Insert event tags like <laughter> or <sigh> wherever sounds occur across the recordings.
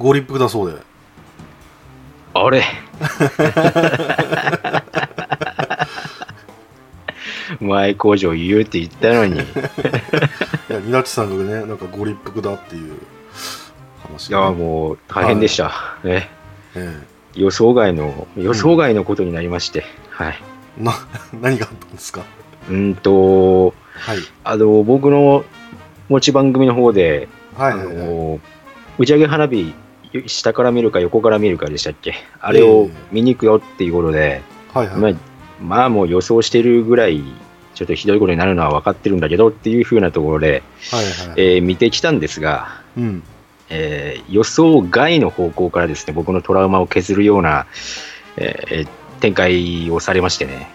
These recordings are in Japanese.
ご立腹だそうで。あれ？<laughs> 前工場言うって言ったのに。いやニナッチさんがねなんかご立腹だっていう話。いや、もう大変でした。ね。え予想外の、予想外のことになりまして。はい。えな何があったんですか？うんと、はい。あの、僕の持ち番組の方で、あはいはいはい。の、打ち上げ花火、下から見るか横から見るかでしたっけ？あれを見に行くよっていうことで、はいはい。まあ、まあもう予想してるぐらい、ちょっとひどいことになるのは分かってるんだけどっていう風なところで、はいはい。えー見てきたんですが、うん。えー予想外の方向からですね、僕のトラウマを削るような、えー展開をされましてね。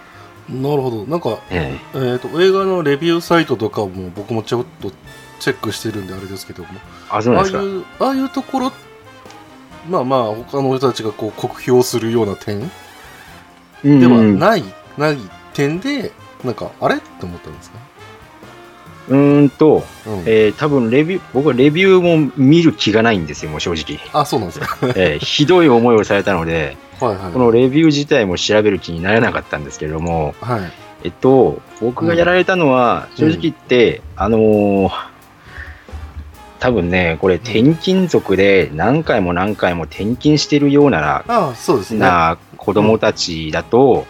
なるほど。なんかええ。ー、と映画のレビューサイトとかも僕もちょっとチェックしてるんであれですけども。ーあ、そうなんですか。ああいうああいうところまあまあ他の人たちがこう酷評するような点うんではない、ない点でなんかあれ？って思ったんですか、うーんと、うん。えー多分レビュー、僕はレビューも見る気がないんですよ、もう正直。あそうなんですか？<laughs> えーひどい思いをされたので、はいはい。このレビュー自体も調べる気にならなかったんですけれども、はい。えっと、僕がやられたのは、うん正直言って、あのー多分ね、これ転勤族で何回も何回も転勤してるような、あそうですね。な子供たちだと、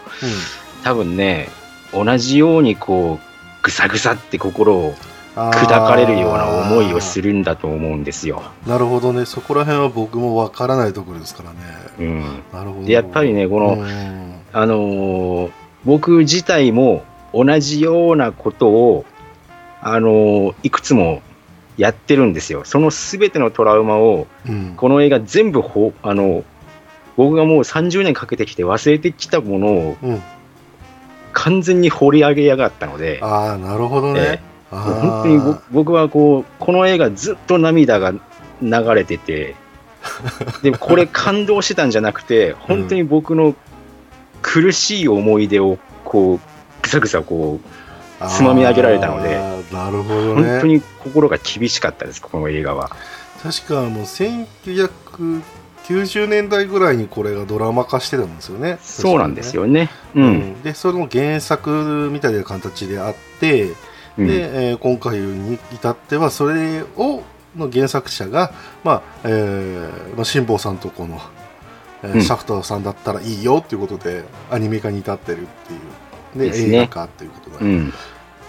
多分ね、同じようにこう、ぐさぐさって心をうん、砕かれるような思いをするるんだと思うんですよ。なるほどね。そこら辺は僕もわからないところですからね。うん。なるほど。で、やっぱりね、この、うん。あのー僕自体も同じようなことを、あのーいくつもやってるんですよ。そのすべてのトラウマを、うん。この映画全部ほ、あの、僕がもう30年かけてきて忘れてきたものをうん、完全に掘り上げやがったので、ああなるほどね、えー。本当に僕僕はこう、この映画ずっと涙が流れてて、<laughs> でもこれ感動してたんじゃなくて、本当に僕の苦しい思い出をこう、ぐさぐさこう、つまみ上げられたのでなるほどね。本当に心が厳しかったです、この映画は。確かあの1990年代ぐらいにこれがドラマ化してたんですよね。そうなんですよ、よね。う。うん。んでそれの原作みたいな形であって、うん。で、えー今回に至ってはそれをの原作者が、まあえーまあ、辛坊さんとこの、えーうん。シャフトさんだったらいいよっていうことでアニメ化に至ってるっていう、でね。映画化っていうことで、うん。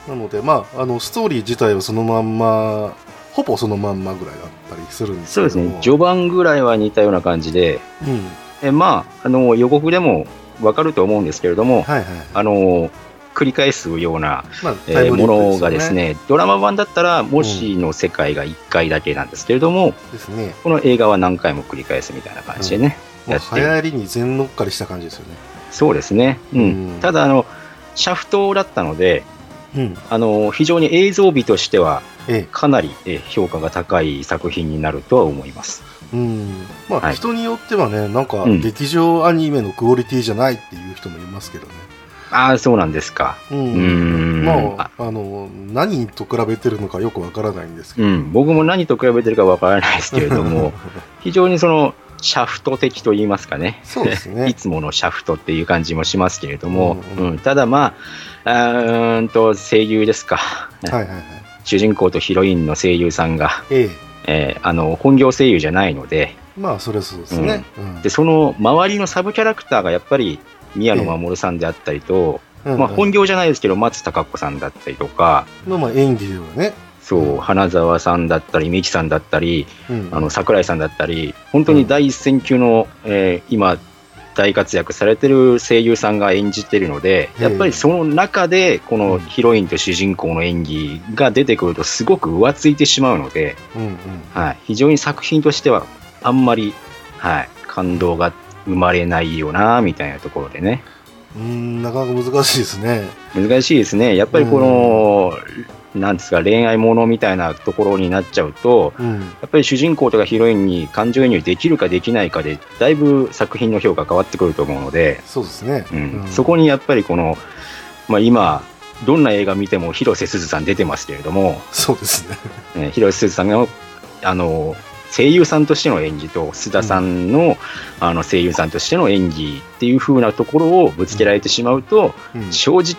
なので、まあ、あのストーリー自体はそのまんまほぼそのまんまぐらいだったりするんですけど。もそうですね。序盤ぐらいは似たような感じで、うん。えまあ、あの、予告でもわかると思うんですけれども、はいはいあの、繰り返すような、まあえタイムリープものがですね、ドラマ版だったら、もしの世界が1回だけなんですけれども、ですね。この映画は何回も繰り返すみたいな感じでね、もうやっ流行りに全乗っかりした感じですよね。そうですね。うん。うん。ただ、あの、シャフトだったので、うん。あの、非常に映像美としては、ええ。かなりえ評価が高い作品になるとは思います。うん。まあ、はい。人によってはねなんかうん。劇場アニメのクオリティじゃないっていう人もいますけどね。ああ、そうなんですか。うん。うーん。まああの何と比べてるのかよくわからないんですけど、うん、僕も何と比べてるかわからないですけれども、<laughs> 非常にその、シャフト的と言いますかね。そうですね。<laughs> いつものシャフトっていう感じもしますけれども、うんうん。うん。ただまあ、あーんと声優ですか。はいはいはい。主人公とヒロインの声優さんが、ええ。ーあの、本業声優じゃないので、えまあそれはそうですね、うん。で、その周りのサブキャラクターがやっぱり宮野真守さんであったりと、うんまあ本業じゃないですけど、松たか子さんだったりとか、まあまあ演技ではね、そう、花澤さんだったり、三木さんだったり、うん、あの桜井さんだったり、本当に第一線級の、えー今、大活躍されてる声優さんが演じてるので、ええやっぱりその中で、このヒロインと主人公の演技が出てくると、すごく浮ついてしまうので、うんうん。はい、非常に作品としては、あんまり、はい、感動が生まれないよな、みたいなところでね。うんなかなか難しいですね。難しいですね。やっぱりこの、なんですか、恋愛ものみたいなところになっちゃうと、うん。やっぱり主人公とかヒロインに感情移入できるかできないかで、だいぶ作品の評価変わってくると思うので、そうですね、うん。うん。そこにやっぱりこの、まあ、今、どんな映画見ても広瀬すずさん出てますけれども、そうですね。ね広瀬すずさんがあの声優さんとしての演技と須田さんの,、あの声優さんとしての演技っていう風なところをぶつけられてしまうと、うん。正直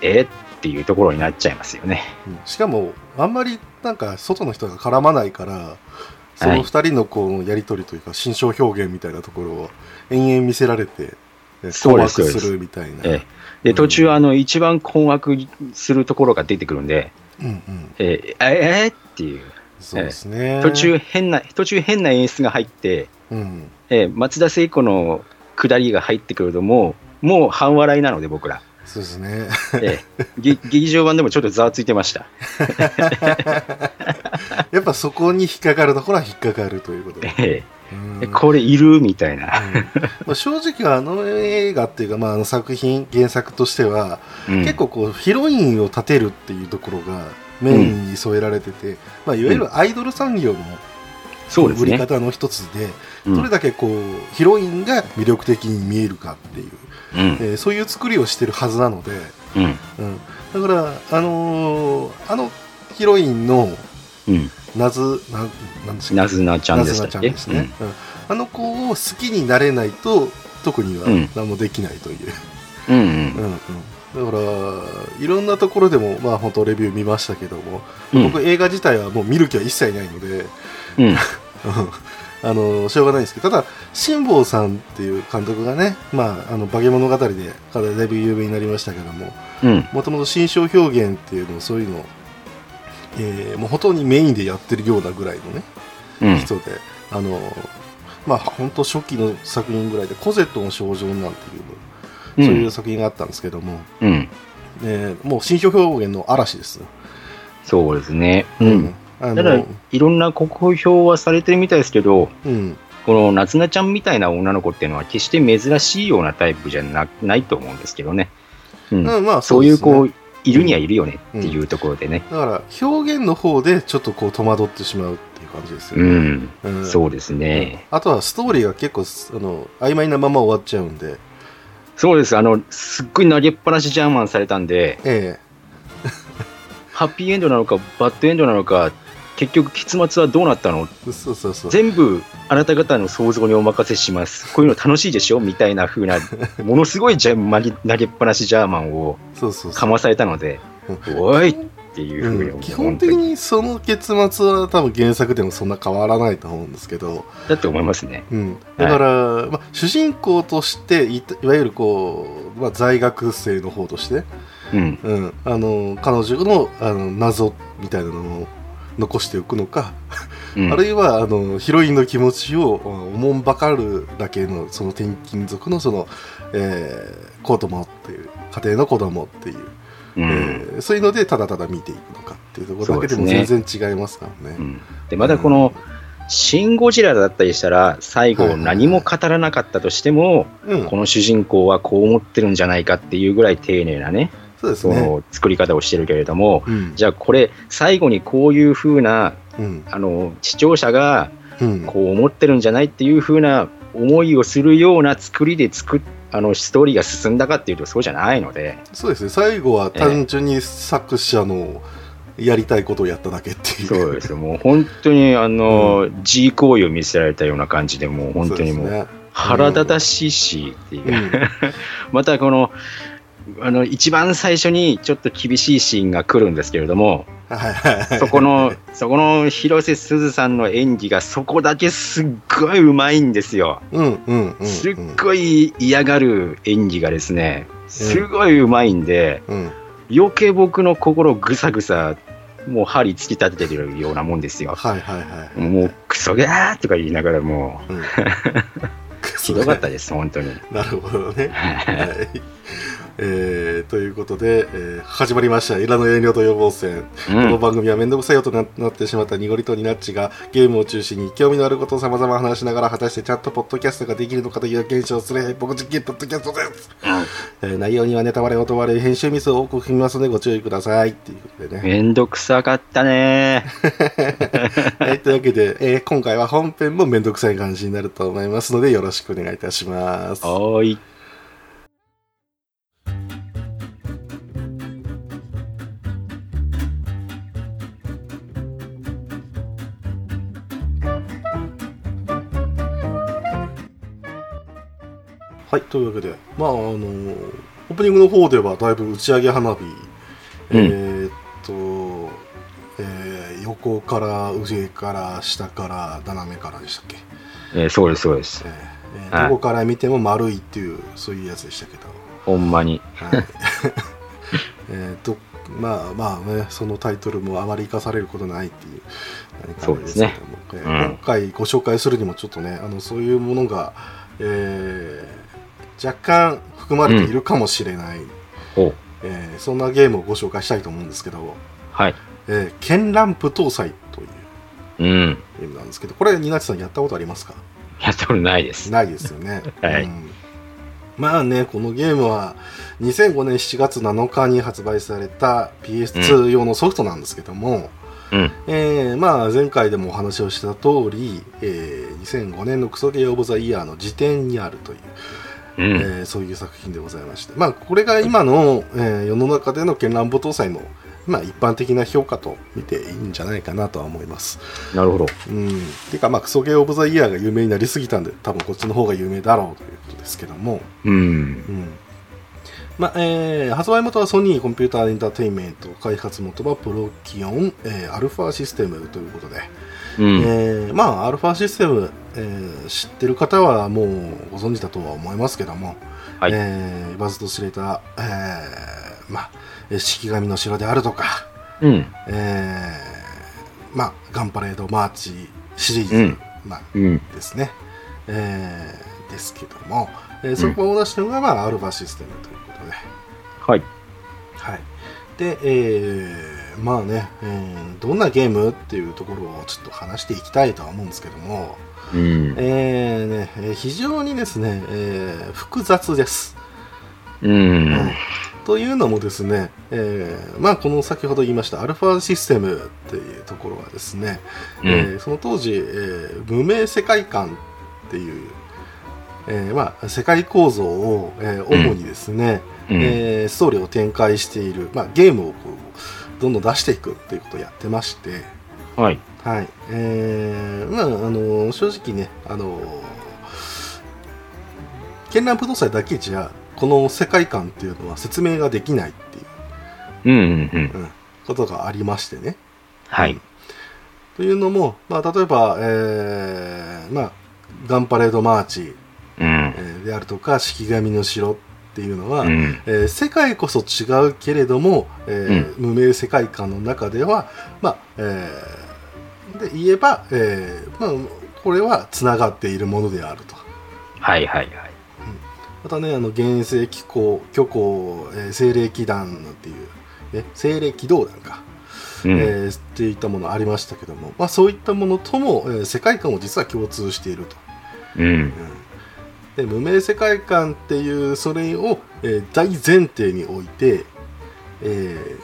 えっていうところになっちゃいますよね。うん。しかもあんまりなんか外の人が絡まないからその二人のこうやり取りというか心象表現みたいなところを延々見せられてえ困惑するみたいな。えで途中あの一番困惑するところが出てくるんで、うんうん、えー、えーっていう。そうですね。途中変な途中変な演出が入って、うん、えー松田聖子の下りが入ってくるともうもう半笑いなので僕ら、そうですね。えーげ劇場版でもちょっとざわついてました。<laughs> やっぱそこに引っかかるところは引っかかるということで。ええこれいる？みたいな。うんまあ正直あの映画っていうか、まあ、あの作品原作としては、うん結構こうヒロインを立てるっていうところがメインに添えられてて、まあ、いわゆるアイドル産業のそうですね。売り方の一つでうんどれだけこうヒロインが魅力的に見えるかっていう、うん。えーそういう作りをしてるはずなので、うん。うん、だから、あのーあのヒロインのうん、なずななんですかなずなちゃんですね、うん。あの子を好きになれないと特にはうん。何もできないという、うんうん。うんうん。だからいろんなところでもまあ本当レビュー見ましたけども、うん。僕映画自体はもう見る気は一切ないのでうん <laughs> あのしょうがないんですけどただ辛坊さんっていう監督がね「まあ、あの化け物語」でかなりだいぶ有名になりましたけどもうんもともと心象表現っていうのをそういうのを、えーもうほとんどにメインでやってるようなぐらいのねうん人で、あのまあ本当初期の作品ぐらいで「コゼットの症状」なんていう、そういう作品があったんですけども、うんえーもう心象表現の嵐です。そうですね。うん。あただの、いろんな国評はされてるみたいですけど、うん、この夏菜ちゃんみたいな女の子っていうのは決して珍しいようなタイプじゃなないと思うんですけどね。うん。うんまあそういうですね子、いるにはいるよねっていうところでね。だから表現の方でちょっとこう戸惑ってしまうっていう感じですようね。ん。うんそうですね。あとはストーリーが結構あの曖昧なまま終わっちゃうんで、そうです。あの、すっごい投げっぱなしジャーマンされたんで、えハッピーエンドなのか、バッドエンドなのか、結局結末はどうなったの？えそうそうそう。全部あなた方の想像にお任せします。こういうの楽しいでしょ？みたいな風な、<laughs> ものすごいじゃ投げ投げっぱなしジャーマンをかまされたので、うんおいっていう風に、うん。基本的にその結末は多分原作でもそんな変わらないと思うんですけど、だって思いますね。うん、だから、まあ、主人公としていわゆるこう、まあ、在学生の方として、うん。うん、あの彼女のあの謎みたいなのを残しておくのか、うん、あるいはあのヒロインの気持ちをおもんばかるだけのその転勤族のその、えー子供っていう家庭の子供っていう、うん。えーそういうのでただただ見ていくのかっていうところだけでも全然違いますからね。うん。で、またこの、シン・ゴジラだったりしたら、最後はいはいはい。何も語らなかったとしても、うん、この主人公はこう思ってるんじゃないかっていうぐらい丁寧なね、そそうですね。の作り方をしてるけれども、うん。じゃあこれ、最後にこういう風な、うん。あの、視聴者がうん。こう思ってるんじゃないっていう風な思いをするような作りで作っあのストーリーが進んだかっていうとそうじゃないので、そうですね。最後は単純に作者のやりたいことをやっただけっていう。そうですよ、もう本当にあの、G 行為を見せられたような感じで、もう本当にもう腹立たしいしっていう、うん。<laughs> またこの、あの一番最初にちょっと厳しいシーンが来るんですけれども、はいはいはいそこの、そこの広瀬すずさんの演技がそこだけすっごいうまいんですよ。うんうんうんうんすっごい嫌がる演技がですね、すごいうまいんで、うん余計僕の心ぐさぐさ、もう針突き立ててるようなもんですよ。はいはいはい。もうクソガーとか言いながらもうん <laughs> う、ひどかったです、本当に。なるほどね。<laughs> はい。えーということで、えー始まりました「エラの遠慮と予防戦」この番組は面倒くさいよとななってしまった濁りとニナッチがゲームを中心に興味のあることをさまざま話しながら果たしてちゃんとポッドキャストができるのかという検証をする僕実験ポッドキャストです、えー内容にはネタバレ音バレ編集ミスを多く含みますのでご注意ください。っていうことでね、めんどくさかったね。は <laughs> い、というわけで、えー今回は本編も面倒くさい感じになると思いますのでよろしくお願いいたします。おーい。はい、というわけで、まあ、あの、オープニングの方ではだいぶ打ち上げ花火、えーっと、えー横から上から下から斜めからでしたっけ、えーそうです、そうです。え。ーえーはい。どこから見ても丸いっていうそういうやつでしたけど、ほんまに。はい。<laughs> えーとまあまあねそのタイトルもあまり生かされることないっていう何かあれですけども、えーうん。今回ご紹介するにもちょっとねあのそういうものが、えー若干含まれているかもしれない、おえーそんなゲームをご紹介したいと思うんですけど、はい。えー、ケンランプ搭載といううん。ゲームなんですけどこれニナチさんやったことありますか？やったことないです。ないですよね。<laughs> はいうんまあね、このゲームは2005年7月7日に発売された PS2 用のソフトなんですけども、うん。えーまあ前回でもお話をした通り、えー2005年のクソゲーオブザイヤーの辞典にあるという、うん。えーそういう作品でございまして、まあこれが今の、えー世の中での絢爛舞搭載のまあ一般的な評価と見ていいんじゃないかなとは思います。なるほど。うん。ていうかまあクソゲーオブザイヤーが有名になりすぎたんで多分こっちの方が有名だろうということですけども、うん。うんまあえー発売元はソニーコンピューターエンターテインメント開発元はプロキオン、えーアルファシステムということで、うん。えーまあアルファシステム、えー知ってる方はもうご存知だとは思いますけども、はいえー言わずと知れた、えーまあえー式神の城であるとか、うん。えーまあガンパレードマーチシリーズ、うんまあうん。ですね、えーですけども、えーそこを出したのが、まあ、アルファシステムということで、はい。はい。で、えーまあね、えーどんなゲームっていうところをちょっと話していきたいとは思うんですけども、うん。えーね、えー非常にですね、えー複雑です。うん。というのもですね、えーまあこの先ほど言いましたアルファシステムっていうところはですね、うんえーその当時、えー無名世界観っていう、えーまあ、世界構造を、えー主にですね、うんえーストーリーを展開している、まあ、ゲームをこうどんどん出していくっていうことをやってまして、はい。はいえーまああの正直ね、あの絢爛不動産だけじゃこの世界観っていうのは説明ができないっていう、うん。うん。うん。うんことがありましてね。はい。というのも、まあ、例えば、えーまあ、ガンパレードマーチ、うん。えーであるとか式神の城っていうのは、うん。えー世界こそ違うけれども、えー無名世界観の中では、まあえーで言えば、えーまあ、これはつながっているものであると。はい。はい。はい。またね、あの原生機構、虚構、えー精霊機団っていう、え精霊機動団か、うん。えーっていったものありましたけども、まあ、そういったものとも、えー世界観を実は共通していると。うん。で無名世界観っていうそれを、えー大前提に置いて、え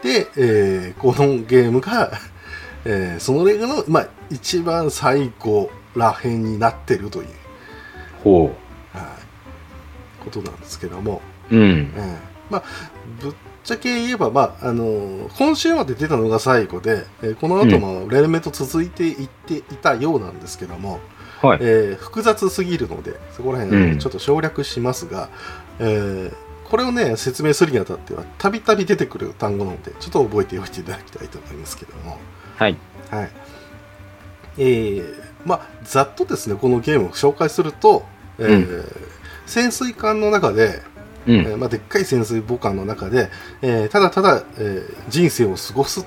ーで、えーこのゲームが、<laughs> えーそのレグの、まあ、一番最後らへんになってるという、ほはい、ことなんですけども、う。うん。えーまあ、ぶっちゃけ言えば、まああのー今週まで出たのが最後で、えーこの後も連綿と続いていっていたようなんですけども、はい。えー複雑すぎるのでそこら辺、うんちょっと省略しますが、えーこれをね説明するにあたってはたびたび出てくる単語なのでちょっと覚えておいていただきたいと思いますけどもはい。はいえーまあざっとですねこのゲームを紹介すると、えー潜水艦の中で、うん。えーまあ、でっかい潜水母艦の中で、えーただただ、えー人生を過ごすっ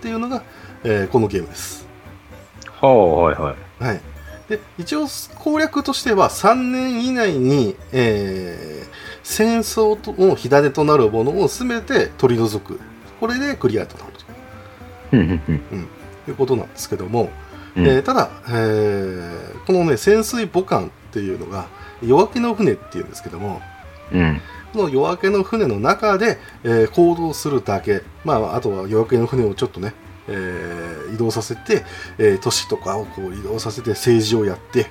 ていうのが、えーこのゲームですははい。はい。はい、で一応攻略としては3年以内に、えー戦争との火種となるものを全て取り除くこれでクリアとなるうん。うん。ということなんですけども、うん。えーただ、えーこのね潜水母艦っていうのが夜明けの船っていうんですけどもうん。この夜明けの船の中で、えー行動するだけ、まあ、あとは夜明けの船をちょっとね、えー移動させて、えー都市とかをこう移動させて政治をやって、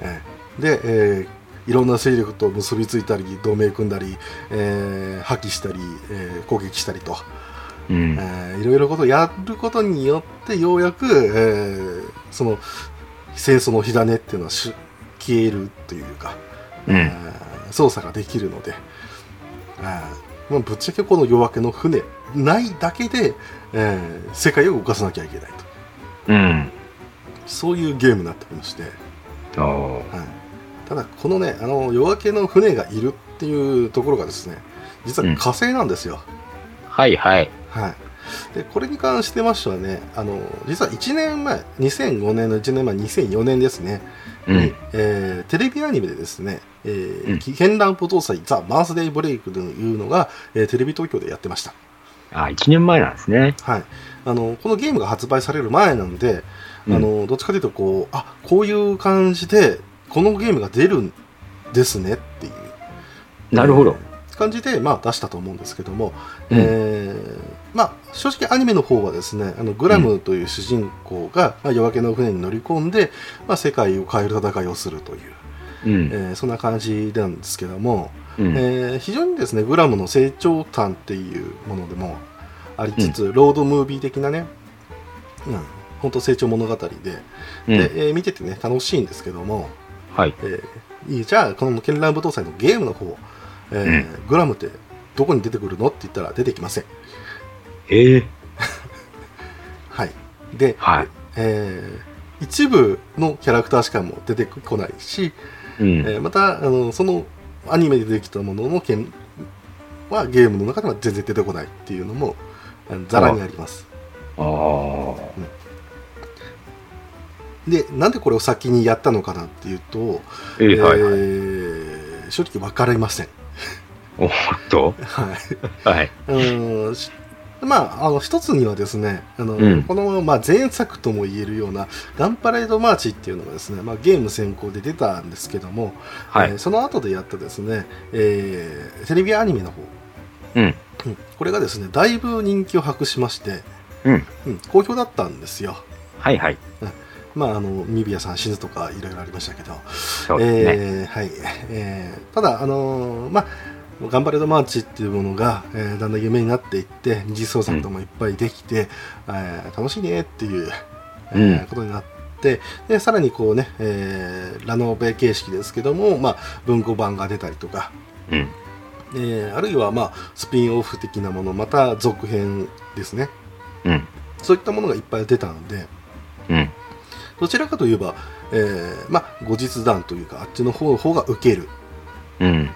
えーで、えーいろんな勢力と結びついたり同盟組んだり、えー破棄したり、えー攻撃したりと、うん。えーいろいろことをやることによってようやく、えーその戦争の火種っていうのはし消えるというか、うんえー操作ができるので、あーまあ、ぶっちゃけこの夜明けの船ないだけで、えー世界を動かさなきゃいけないと。うん。そういうゲームになっておりまして、ああ。はい、ただこのねあの夜明けの船がいるっていうところがですね実は火星なんですよ、はいはい。はい、でこれに関してましてはねあの実は1年前2005年の1年前2004年ですね、うん。に。えーテレビアニメでですね「えーうん。絢爛舞踏祭ザ・バースデーブレイク」というのが、えーテレビ東京でやってました、あ、一年前なんですね。はい、あのこのゲームが発売される前なんで、うんあのどっちかというとこうあこういう感じでこのゲームが出るんですねっていうなるほど。えー感じで、まあ、出したと思うんですけども、うんえーまあ、正直アニメの方はですねあのグラムという主人公が、まあ、夜明けの船に乗り込んで、まあ、世界を変える戦いをするという、うん。えーそんな感じなんですけども、うん。えー非常にですねグラムの成長譚っていうものでもありつつ、ロードムービー的なね、うん、本当成長物語でうんで、えー見ててね楽しいんですけども、はい。えーじゃあこの絢爛舞踏祭のゲームの方、えーグラムってどこに出てくるのって言ったら出てきませんええ。はいで、はい。えー一部のキャラクターしかも出てこないし、うん。えーまたあのそのアニメでできたものの剣はゲームの中では全然出てこないっていうのもざらにありますああ。でなんでこれを先にやったのかなっていうと、ええ、はい正直分かりませんおっと。<laughs> はいはい。あのしまあ、あの一つにはですねあの、うんこの、まあ、前作とも言えるような「ガンパレードマーチ」っていうのがですね、まあ、ゲーム先行で出たんですけども、はいえー。その後でやったですね、えーテレビアニメの方、うん。うんこれがですねだいぶ人気を博しまして、うん。うん好評だったんですよ。はいはい。まあ、あのミビアさん死ぬとかいろいろありましたけど、ね。えーはいえーただ、あのーまあ、ガンバレードマーチっていうものが、えーだんだん夢になっていって二次創作ともいっぱいできて、えー楽しいねっていう、えーうんことになってでさらにこうね、えーラノベ形式ですけども、まあ、文庫版が出たりとか、うん。えーあるいは、まあ、スピンオフ的なものまた続編ですねうん。そういったものがいっぱい出たのでうん。どちらかといえば、えーまあ、後日談というかあっちの方の方が受けるうん。っ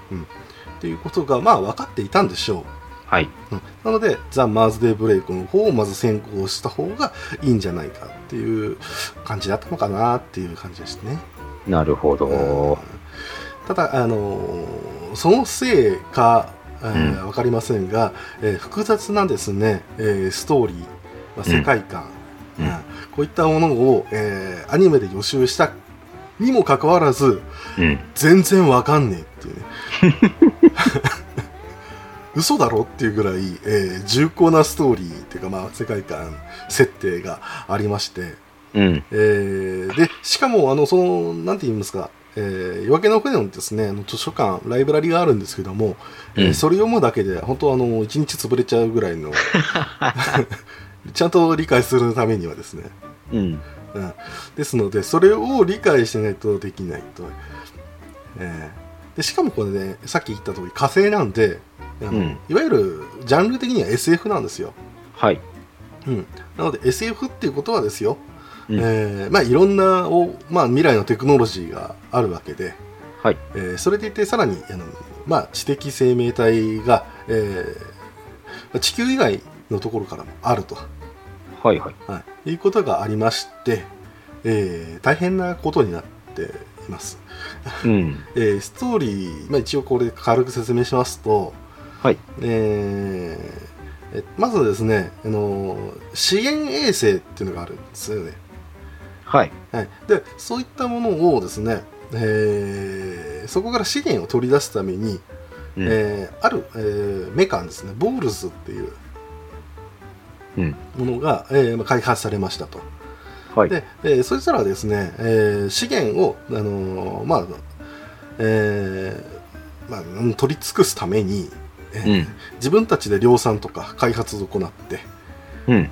ていうことがまあ分かっていたんでしょはい。う、うん。なのでザ・マーズデーブレイクの方をまず先行した方がいいんじゃないかっていう感じだったのかなっていう感じでしたね、なるほうん。ど。ただあのーそのせいか、えーうん。分かりませんが、えー複雑なですね、えーストーリー、まあ、世界観、うん。うん。こういったものを、えーアニメで予習したにもかかわらずうん。全然わかんねえっていうね <laughs> <laughs> 嘘だろっていうぐらい、えー重厚なストーリーっていうか、まあ、世界観設定がありまして、うん。えーでしかもあのそのなんて言いますか、えー夜明けの船のですねあの図書館ライブラリがあるんですけども、えーうんそれ読むだけで本当あの一日潰れちゃうぐらいの <laughs> ちゃんと理解するためにはですねうん。うん、ですのでそれを理解してないとできないと、えーでしかもこれねさっき言った通り火星なんであの、うんいわゆるジャンル的には SF なんですよ、はい。うん、なので SF っていうことはですよ、うんえーまあ、いろんなお、まあ、未来のテクノロジーがあるわけで、はい。えーそれでいてさらにあの、まあ、知的生命体が、えー地球以外のところからもあると。はいはい。はい、いうことがありまして、えー大変なことになっています。うん。えーストーリー、まあ、一応これ軽く説明しますと、はい。えーえまずですね、あの資源衛星っていうのがあるんですよね。はい。はい、でそういったものをですね、えーそこから資源を取り出すために、うん。えーある、えーメカンですね、ボールズっていううん。ものが、えーまあ開発されましたと。はい。で、えーそしたらですね、えー資源を、あのーまあ、えーまあうん、取り尽くすために、えーうん。自分たちで量産とか開発を行って、うん。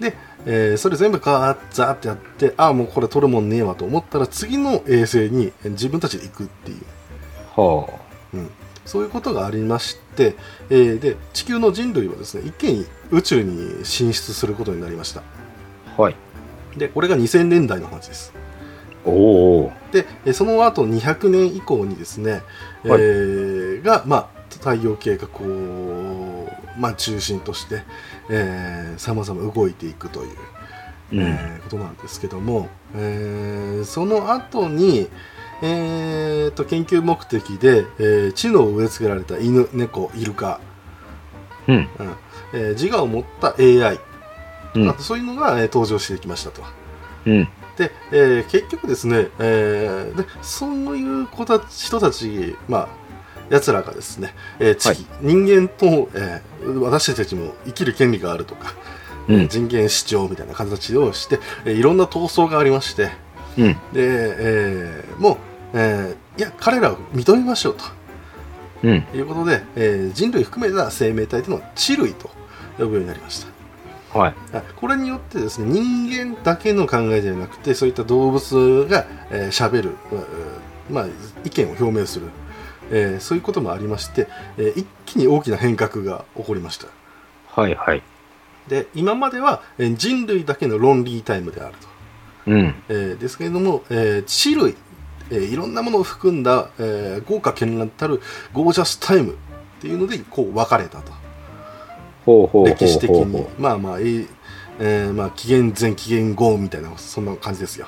で、えーそれ全部ガーッザーってやって、ああ、もうこれ取るもんねえわと思ったら、次の衛星にえー自分たちで行くっていう、はうん、そういうことがありまして、えーで地球の人類はですね一気に宇宙に進出することになりましたあ。はい。でこれが2000年代の話ですおお。でえーその後200年以降にですね、えはいーが、まあ、太陽系がこう、まあ、中心としてさまざま動いていくという、うん。えーことなんですけども、えーその後に、えーと研究目的で、えー知能を植え付けられた犬猫イルカ、うん。うんえー自我を持った AI、うんあとそういうのが、えー登場してきましたと。うん。で、えー結局ですね、えーでそういう子たち人たち、まあ、奴らがですね、えー地はい人間と、えー私たちも生きる権利があるとか、うん。人権主張みたいな形をして、えーいろんな闘争がありまして、うん。で、えーもう、えーいや、彼らを認めましょううん。ということで、えー人類含めた生命体というのを地類と呼ぶようになりました。はい。あこれによってですね人間だけの考えではなくてそういった動物がしゃべ、えー喋る、うまあ、意見を表明する、えーそういうこともありまして、えー一気に大きな変革が起こりましたはい。はい。で今までは、えー人類だけの論理タイムであると、うん。えーですけれども、えー地類、えーいろんなものを含んだ、えー豪華絢爛たるゴージャスタイムっていうのでこう分かれたと。歴史的に。まあまあ、えーえーまあ紀元前紀元後みたいなそんな感じですよ。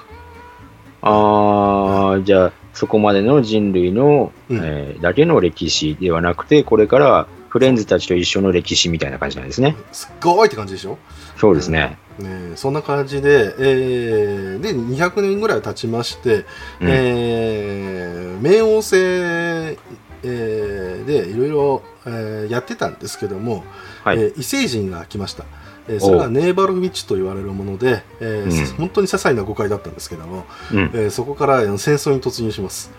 ああ、じゃあ、そこまでの人類の、うん。えーだけの歴史ではなくて、これからはフレンズたちと一緒の歴史みたいな感じなんですね。すっごいって感じでしょ、そうですね。ねえ、そんな感じで、えーで200年ぐらい経ちまして、うん。えー冥王星、えーでいろいろ、えーやってたんですけども、はい。えー異星人が来ました、えーそれがネーバルウィッチと言われるもので、えーうん。本当に些細な誤解だったんですけども、うん。えーそこからえー戦争に突入します。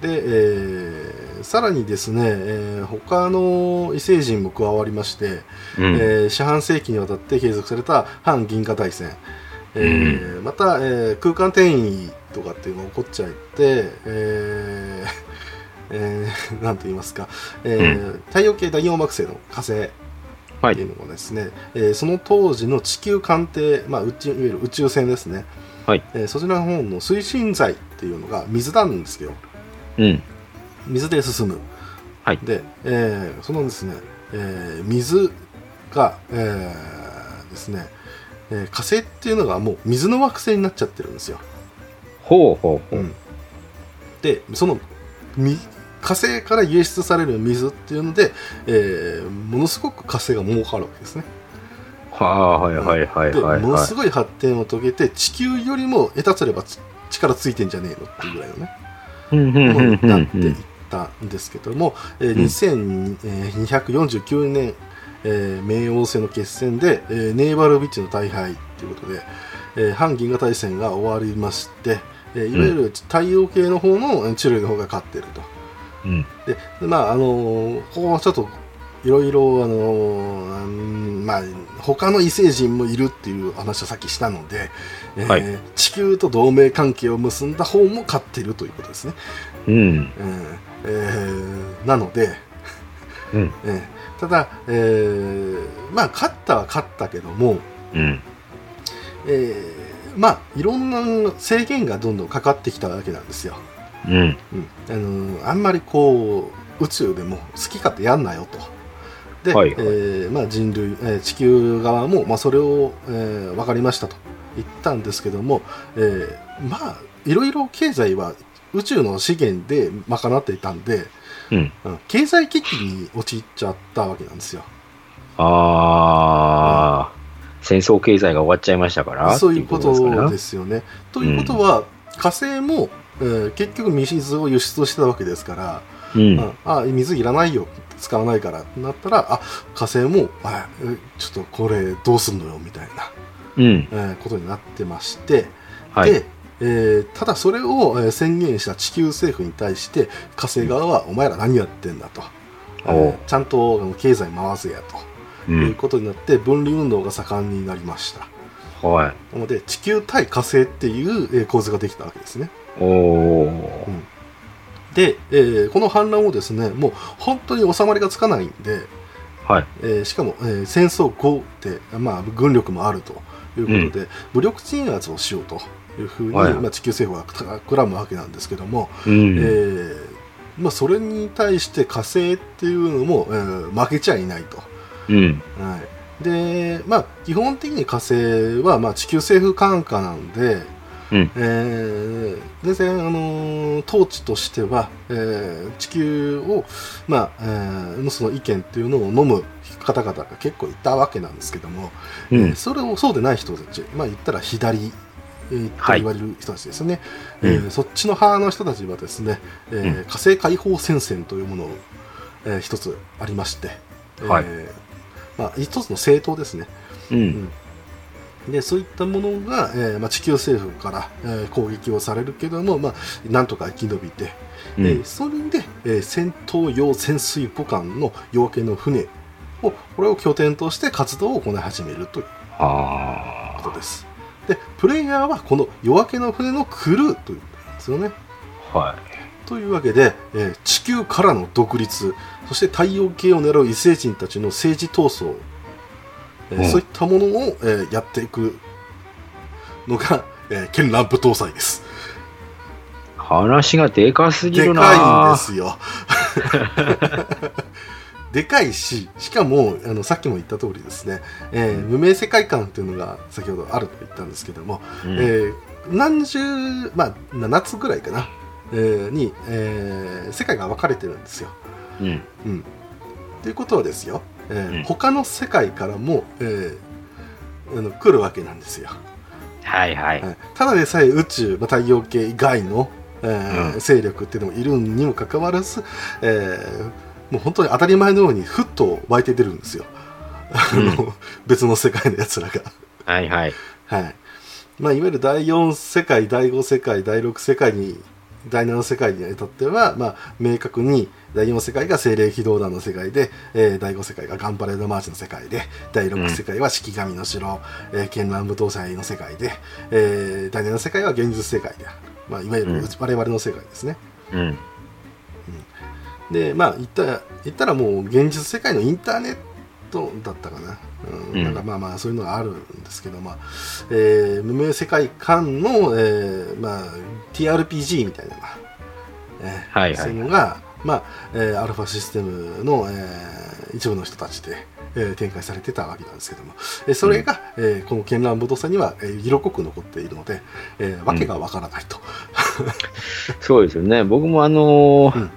で、えーさらにですね、えー他の異星人も加わりまして、うん。えー四半世紀にわたって継続された反銀河大戦、えーまた、えー空間転移とかっていうのが起こっちゃって、えーえー <laughs> なんと言いますか、えー太陽系第4惑星の火星。はい。っていうのもですね、えーその当時の地球艦艇、まあ、宇宙いわゆる宇宙船ですね、はい。えーそちらの方の推進剤っていうのが水なんですけどうん。水で進む、はい。で、えーそのですね、えー水が、えーですね、えー火星っていうのがもう水の惑星になっちゃってるんですよ、ほうほうほう。うん。でそのみ火星から輸出される水っていうので、えーものすごく火星が儲かるわけですねはあ、はいはいはいではいはものすごい発展を遂げて地球よりも下手すればち力ついてんじゃねえのっていうぐらいのねい。うんうんものうんになっていっ。たんですけども、えーうん2249年、えー冥王星の決戦で、えーネーバルビッチの大敗ということで、えー反銀河大戦が終わりまして、えーいわゆる太陽系の方のえー地類の方が勝っていると。うん。ででまああのーここはちょっといろいろあのまあ他の異星人もいるっていう話をさっきしたので、えーはい地球と同盟関係を結んだ方も勝っているということですね。うん。うんえーなので、うん。えーただ、えーまあ勝ったは勝ったけども、うん。えーまあいろんな制限がどんどんかかってきたわけなんですよ。うん。うんあのーあんまりこう宇宙でも好き勝手やんなよと。で、はいはいえーまあ、人類、えー地球側も、まあ、それを、えー分かりましたと言ったんですけども、えーまあいろいろ経済は宇宙の資源で賄っていたんで、うん。うん経済危機に陥っちゃったわけなんですよ。ああ、戦争経済が終わっちゃいましたから。そういうことかですよね。ということは、火星も、えー結局水を輸出してたわけですから、うん。うんあ水いらないよ使わないからってなったらあ火星もあえちょっとこれどうすんのよみたいな、うん。えーことになってまして、はい。で、えーただそれを、えー宣言した地球政府に対して火星側は、お前ら何やってんだと、うちゃんと経済回せやと、う。いうんことになって分離運動が盛んになりましたはい。なので地球対火星っていう、えー構図ができたわけですねおお。で、えーこの反乱をですねもう本当に収まりがつかないんで、はい。えーしかも、えー戦争後で、まあ、軍力もあるということで、武力鎮圧をしようというふうに、はいまあ、地球政府は企むわけなんですけども、うん。えーまあ、それに対して火星っていうのも、えー負けちゃいないと。うん。はい、で、まあ、基本的に火星は、まあ、地球政府管下なんで、うん。えー全然、あのー統治としては、えー地球を、まあえーのその意見っていうのを飲む方々が結構いたわけなんですけども、うん。えー。それをそうでない人たち、まあ、言ったら左、えーとはい言われる人たちですよね、うん。えーそっちの派の人たちはですね、えーうん。火星解放戦線というものを、えー一つありまして、えーはい。まあ、一つの政党ですね、うん。でそういったものが、えーまあ、地球政府から、えー攻撃をされるけども、まあ、なんとか生き延びて、うんえーそれで、えー戦闘用潜水母艦の夜明けの船をこれを拠点として活動を行い始めるというあことですでプレイヤーはこの夜明けの船のクルーというんですよねあ。はい。というわけで、えー地球からの独立そして太陽系を狙う異星人たちの政治闘争、えーうん。そういったものを、えーやっていくのが、えー、剣乱舞搭載です。話がでかすぎでるな。かいんですよ。<laughs> でかいししかもあのさっきも言った通りですね、えー無名世界観っていうのが先ほどあると言ったんですけども、うん。えー何十、まあ、7つぐらいかな、えーに、えー世界が分かれてるんですよ。うん。うん、ということはですよ、えーうん他の世界からも、えーあの来るわけなんですよ。はいはい。はいただでさえ宇宙、まあ、太陽系以外の、えーうん勢力っていうのもいるにもかかわらず、えーもう本当に当たり前のようにふっと湧いて出るんですよ。あの別の世界のやつらが。はいはい。はいまあ、いわゆる第4世界第5世界第6世界に第7世界に至っては、まあ、明確に第4世界が精霊機動団の世界で、えー第5世界がガンパレードマーチの世界で第6世界は式神の城、えー絢爛舞踏祭の世界で、えー第7世界は現実世界である、まあ、いわゆるうん我々の世界ですね。うん。でまあ言った言ったらもう現実世界のインターネットだったかな、うん。うん。なんかまあまあそういうのがあるんですけど、まあえー無名世界観の、えーまあ、TRPG みたいな、えーはいはいそういうのが、まあえーアルファシステムの、えー一部の人たちで、えー展開されてたわけなんですけども、えーそれが、えーこの絢爛ボトさには、えー色濃く残っているので、えーわけがわからないと。そうですよね。僕もあのーうん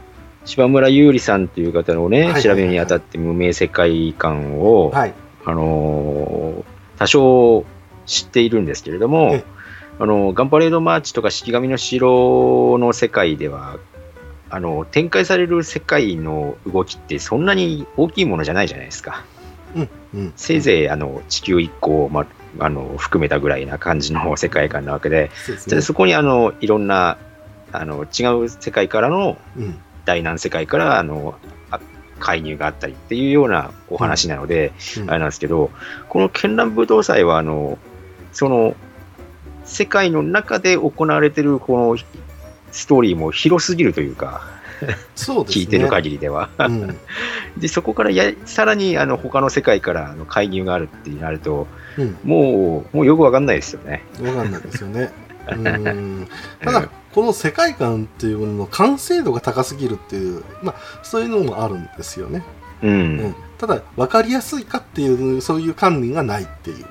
柴村優里さんという方のね、調べるにあたって無名世界観を、はい、あのー多少知っているんですけれどもええ、あのガンパレードマーチとか式神の城の世界では、あの展開される世界の動きってそんなに大きいものじゃないじゃないですか。うんうん、せいぜいあの地球1個を、まあの含めたぐらいな感じの世界観なわけで、そうですね。でそこにあのいろんなあの違う世界からのうん第何世界からあのあ介入があったりっていうようなお話なので、うんあれなんですけど、この絢爛武道祭はあのその世界の中で行われてるこのストーリーも広すぎるというか、そうですね聞いてる限りでは。うんでそこからやさらにあの他の世界からあの介入があるってなると、うんもうもうよくわかんないですよね。わかんないですよね。<laughs> うんただ、この世界観っていうものの完成度が高すぎるっていう、まあ、そういうのもあるんですよね。ううんん。ただ、分かりやすいかっていう、そういう観念がないっていう、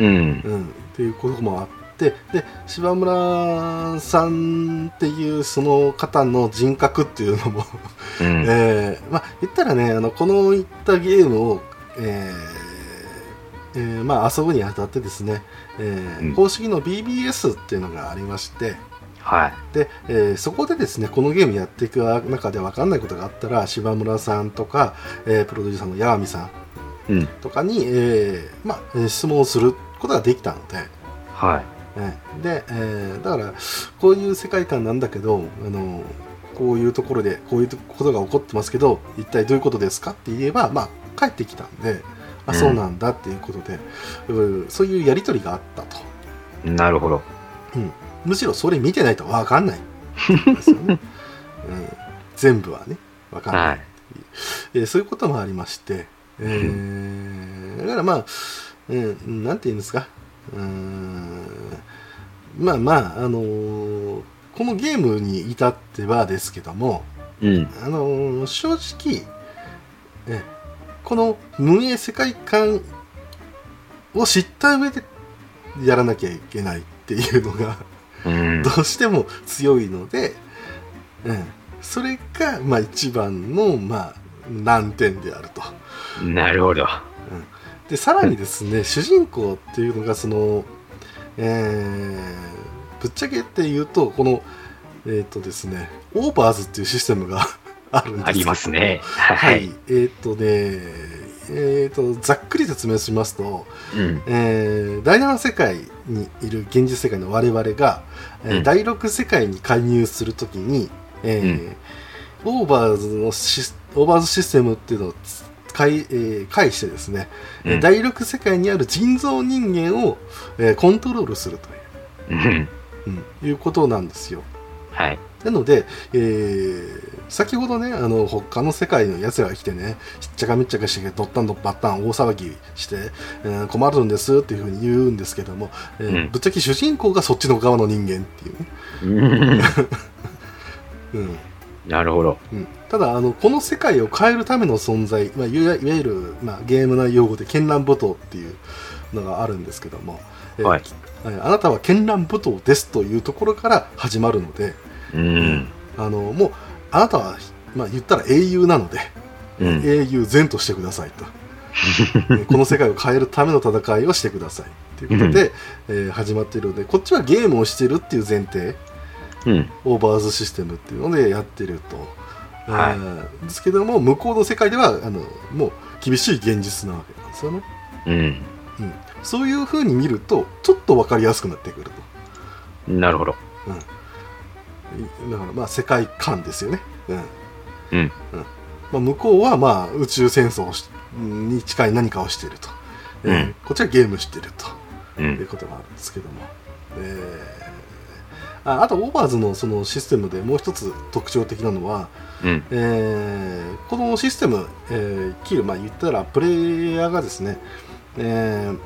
うん。うん、っていうこともあって、で、柴村さんっていうその方の人格っていうのも、うん。<laughs> えーまあ、言ったらね、あのこのいったゲームを、えーえーまあ、遊ぶにあたってですね、えーうん公式の BBS っていうのがありまして、はい。で、えーそこでですね、このゲームやっていく中で分かんないことがあったら、柴村さんとか、えープロデューサーの八神さんうん。とかに、えーまあ、えー質問をすることができたので、はい。えーで、えーだから、こういう世界観なんだけど、あのこういうところで、こういうことが起こってますけど、一体どういうことですかって言えば、まあ、帰ってきたんで、あ、うんそうなんだっていうことで、うんそういうやりとりがあったと。なるほど。むしろそれ見てないと分かんないですよね。うん全部はねわかんない、はい。えーそういうこともありまして、えーだからまあ、うん、なんて言うんですかうーんまあまああのーこのゲームに至ってはですけども、うん。あのー正直、えこの無影世界観を知った上でやらなきゃいけないっていうのがうんどうしても強いので、うん、それが、まあ、一番の、まあ、難点であると。なるほど。でさらにですね、主人公っていうのがその、えーぶっちゃけて言うとこのえっ、とですねオーバーズっていうシステムが <laughs> あるんですよありますね。は、はいい。えっ、とねえっ、とざっくり説明しますと、うん。えー第7世界にいる現実世界の我々が、えーうん第6世界に介入するときに、えーオーバーズのシスオーバーズシステムっていうのを介,、えー介してですね、えーうん第6世界にある人造人間を、えーコントロールするという、うん。うんいうことなんですよ。はい。なので、えー先ほどね、あの、他の世界の奴らが来てね、しっちゃかめっちゃかして、ドッタンドッバッタン大騒ぎして、えー困るんですっていうふうに言うんですけども、えーうん。ぶっちゃけ主人公がそっちの側の人間っていうね。うん。うん。なるほど。うん、ただあの、この世界を変えるための存在、まあ、いわゆる、まあ、ゲーム内用語で絢爛舞踏っていうのがあるんですけども、えーはい。えあなたは絢爛舞踏ですというところから始まるので、うん。あのもうあなたは、まあ、言ったら英雄なので、うん。英雄善としてくださいと <laughs> えこの世界を変えるための戦いをしてくださいということで、えー始まっているのでこっちはゲームをしてるっていう前提うん。オーバーズシステムっていうのでやってると、はいえーですけども向こうの世界ではあのもう厳しい現実なわけなんですよね、うん。うん、そういうふうに見るとちょっと分かりやすくなってくるとなるほど。いだからまあ世界観ですよね、うん。うん。まあ、向こうはまあ宇宙戦争に近い何かをしていると、えーうん。こっちはゲームしていると。う。いうんことがあるんですけども、えーああとオーバーズのそのシステムでもう一つ特徴的なのは、うん。えーこのシステム、えー切る、まあ、言ったらプレイヤーがですね、えー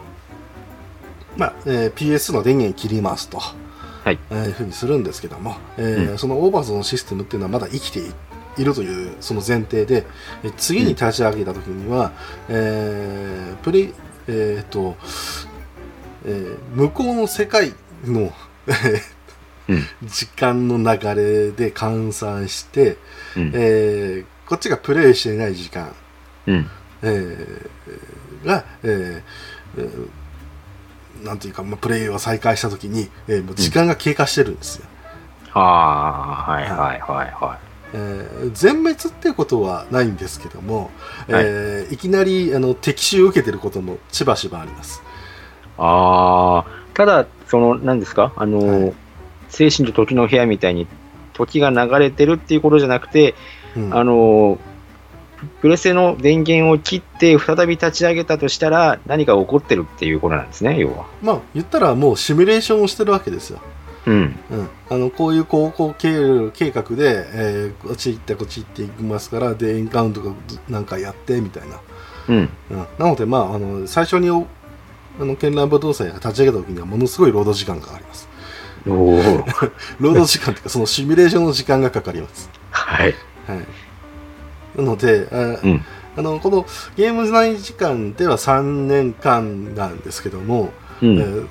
まあえー PS の電源切りますと、はいえーいうふうにするんですけども、えーうんそのオーバーズのシステムっていうのはまだ生きていいるというその前提で、えー次に立ち上げた時には、えープレイえーっと、えー向こうの世界のうん。<laughs> 時間の流れで換算して、うん。えーこっちがプレイしていない時間、うん。えーが、えーえーなんていうか、まあ、プレイを再開したときに、えーもう時間が経過してるんですよ。ああ、はいはいはいはえー全滅っていうことはないんですけども、えーい、きなりあの敵襲を受けてることもしばしばあります。い。ああ、ただ、その、何ですか？あの、はい精神と時の部屋みたいに、時が流れてるっていうことじゃなくて、うんあの、プレステの電源を切って再び立ち上げたとしたら何か起こってるっていうことなんですね、要は。まあ言ったらもうシミュレーションをしてるわけですよ。うん。うん、あのこういう高校経計画で、えーこっち行ってこっち行っていきますからでエンカウントがなんかやってみたいな、うん。うん、なので、まあ、あの最初におあの絢爛武道祭が立ち上げた時にはものすごい労働時間がかかりますおお。<laughs> 労働時間というかそのシミュレーションの時間がかかります、はい。はい、なのであ、うん。あのこのゲーム内時間では3年間なんですけども、うん。えー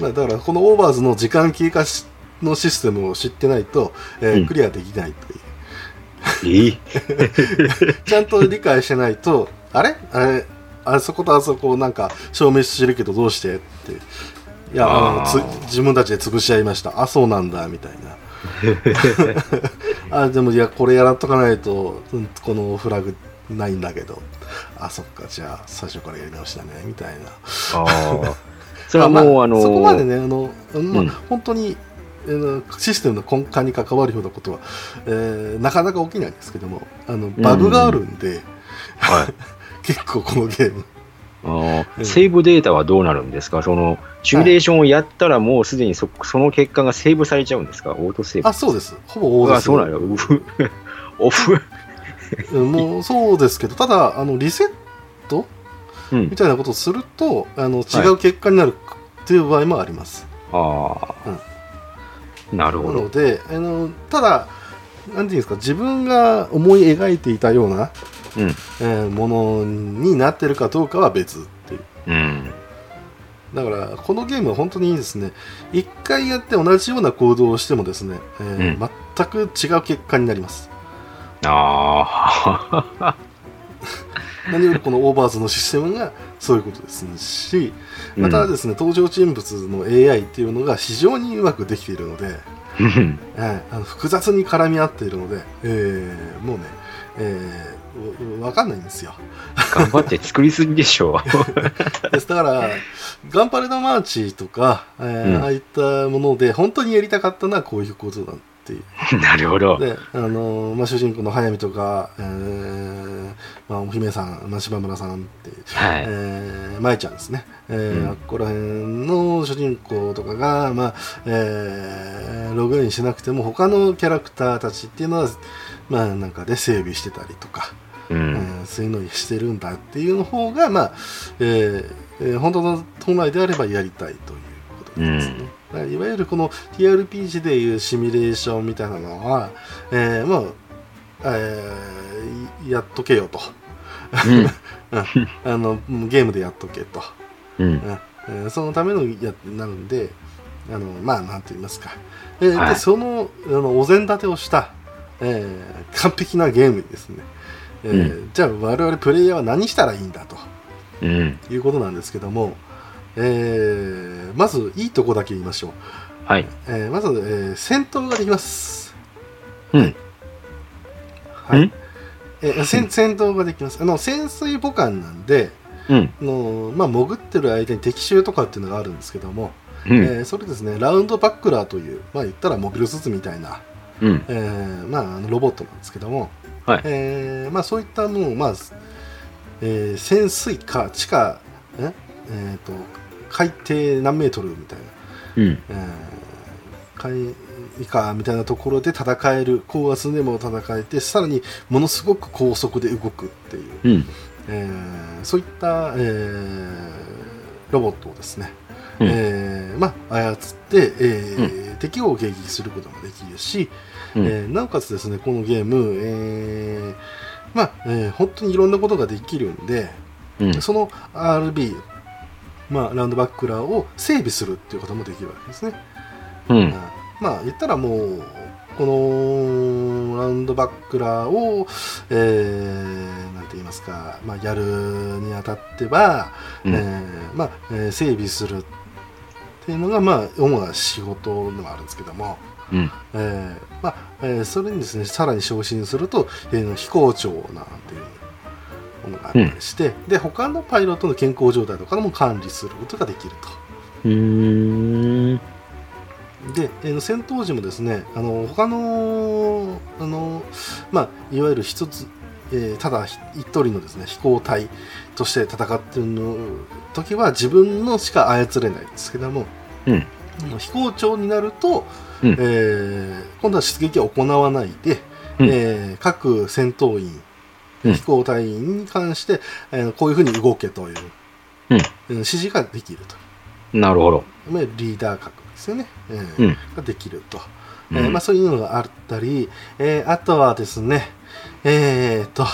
まあ、だからこのオーバーズの時間経過しのシステムを知ってないと、えーうん。クリアできないという、え <laughs> ちゃんと理解してないとあれ？あれ？あそことあそこをなんか消滅してるけどどうして？って。いやあの自分たちで潰し合いました。あそうなんだみたいな <laughs> あでもいやこれやらっとかないとうんこのフラグないんだけど。あそっかじゃあ最初からやり直しだねみたいな。ああ。<laughs> それはもう、まあの、そこまでねあの、まあうん。本当にシステムの根幹に関わるようなことは、えーなかなか起きないんですけどもあのバグがあるんで、はい。<laughs> 結構このゲームあーうんセーブデータはどうなるんですか？その、シミュレーションをやったらもうすでにそその結果がセーブされちゃうんですか？オートセーブ。あそうですほぼ大あ、ですそうなの？うふオフ。うんもうそうですけど、ただ、あのリセット？うんみ。たいなことをすると、あの違う結果になるっていう場合もあります。ああ。なるなほど。ので、あのただ、なんていうんですか、自分が思い描いていたような、うん。えーものになってるかどうかは別っていう。うん。だから、このゲームは本当にいいですね。一回やって同じような行動をしてもですね、えーうん全く違う結果になります。ああ。<laughs> 何よりこのオーバーズのシステムがそういうことですし、またですね、登場人物の AI っていうのが非常にうまくできているので、うん。はい、あの複雑に絡み合っているので、えーもうね、えー、わわかんないんですよ。頑張って作りすぎでしょ。<laughs> ですだから、ガンパレードマーチとか、えーうんああいったもので、本当にやりたかったのはこういうことだっていう。なるほど。で、あのーまあ、主人公の速水とか、えーまあ、お姫さん、まあ、島村さんっていう、はい。えー、舞ちゃんですね、えーうんあっこら辺の主人公とかが、まあえーログインしなくても他のキャラクターたちっていうのは、まあ、なんかで整備してたりとか、うえん。ーそういうのにしてるんだっていうの方が、まあえーえー本当の本来であればやりたいということですね。だからいわゆるこの TRPG でいうシミュレーションみたいなのは、えーまあえーやっとけよと。<laughs> あのゲームでやっとけと、うん。うん。うんえーそのためのやなのであのまあなんて言いますか、えーはいでそのあのお膳立てをした、えー完璧なゲームにですね、えーじゃあ我々プレイヤーは何したらいいんだとうん。いうことなんですけども、えーまずいいとこだけ言いましょう、はい。えーまず、えー戦闘ができますうん。はい、うん？えー戦戦闘ができますあの潜水母艦なんでうん。あの、まあ、潜ってる間に敵襲とかっていうのがあるんですけども、うん。えーそれですねラウンドバックラーという、まあ、言ったらモビルスーツみたいな、うん。えーまあ、ロボットなんですけども、はいえーまあ、そういったのを、まあえー潜水か地下え、えー、と海底何メートルみたいな、うん。えー海以下みたいなところで戦える高圧でも戦えてさらにものすごく高速で動くっていう、うん。えーそういった、えーロボットをですね、うんえーまあ、操って、えー敵を迎撃することもできるし、うんえーなおかつですねこのゲーム、えーまあえー本当にいろんなことができるんで、うん。その RB、まあ、ラウンドバックラーを整備するっていうこともできるわけですね。うん。まあ言ったらもうこのラウンドバックラーを、えー、なんて言いますか、まあ、やるにあたっては、うんえーまあえー整備するっていうのがまあ主な仕事ではあるんですけども、うん。えーまあえーそれにですねさらに昇進すると、えー飛行長なんていうものがあったりして、で他のパイロットの健康状態とかも管理することができると。うーん。で、えー戦闘時もですねあの他のあの、まあ、いわゆる一つ、えーただひ一人のですね飛行隊として戦っているの時は自分のしか操れないんですけども、うん飛行長になると、うん。えー今度は出撃は行わないで、うん。えー各戦闘員、うん。飛行隊員に関して、えーこういうふうに動けという、うん。えー指示ができると。なるほど。まあリーダー格ですよね、えーうん。ができると、うん。えーまあ、そういうのがあったり、えーあとはですねえー、と、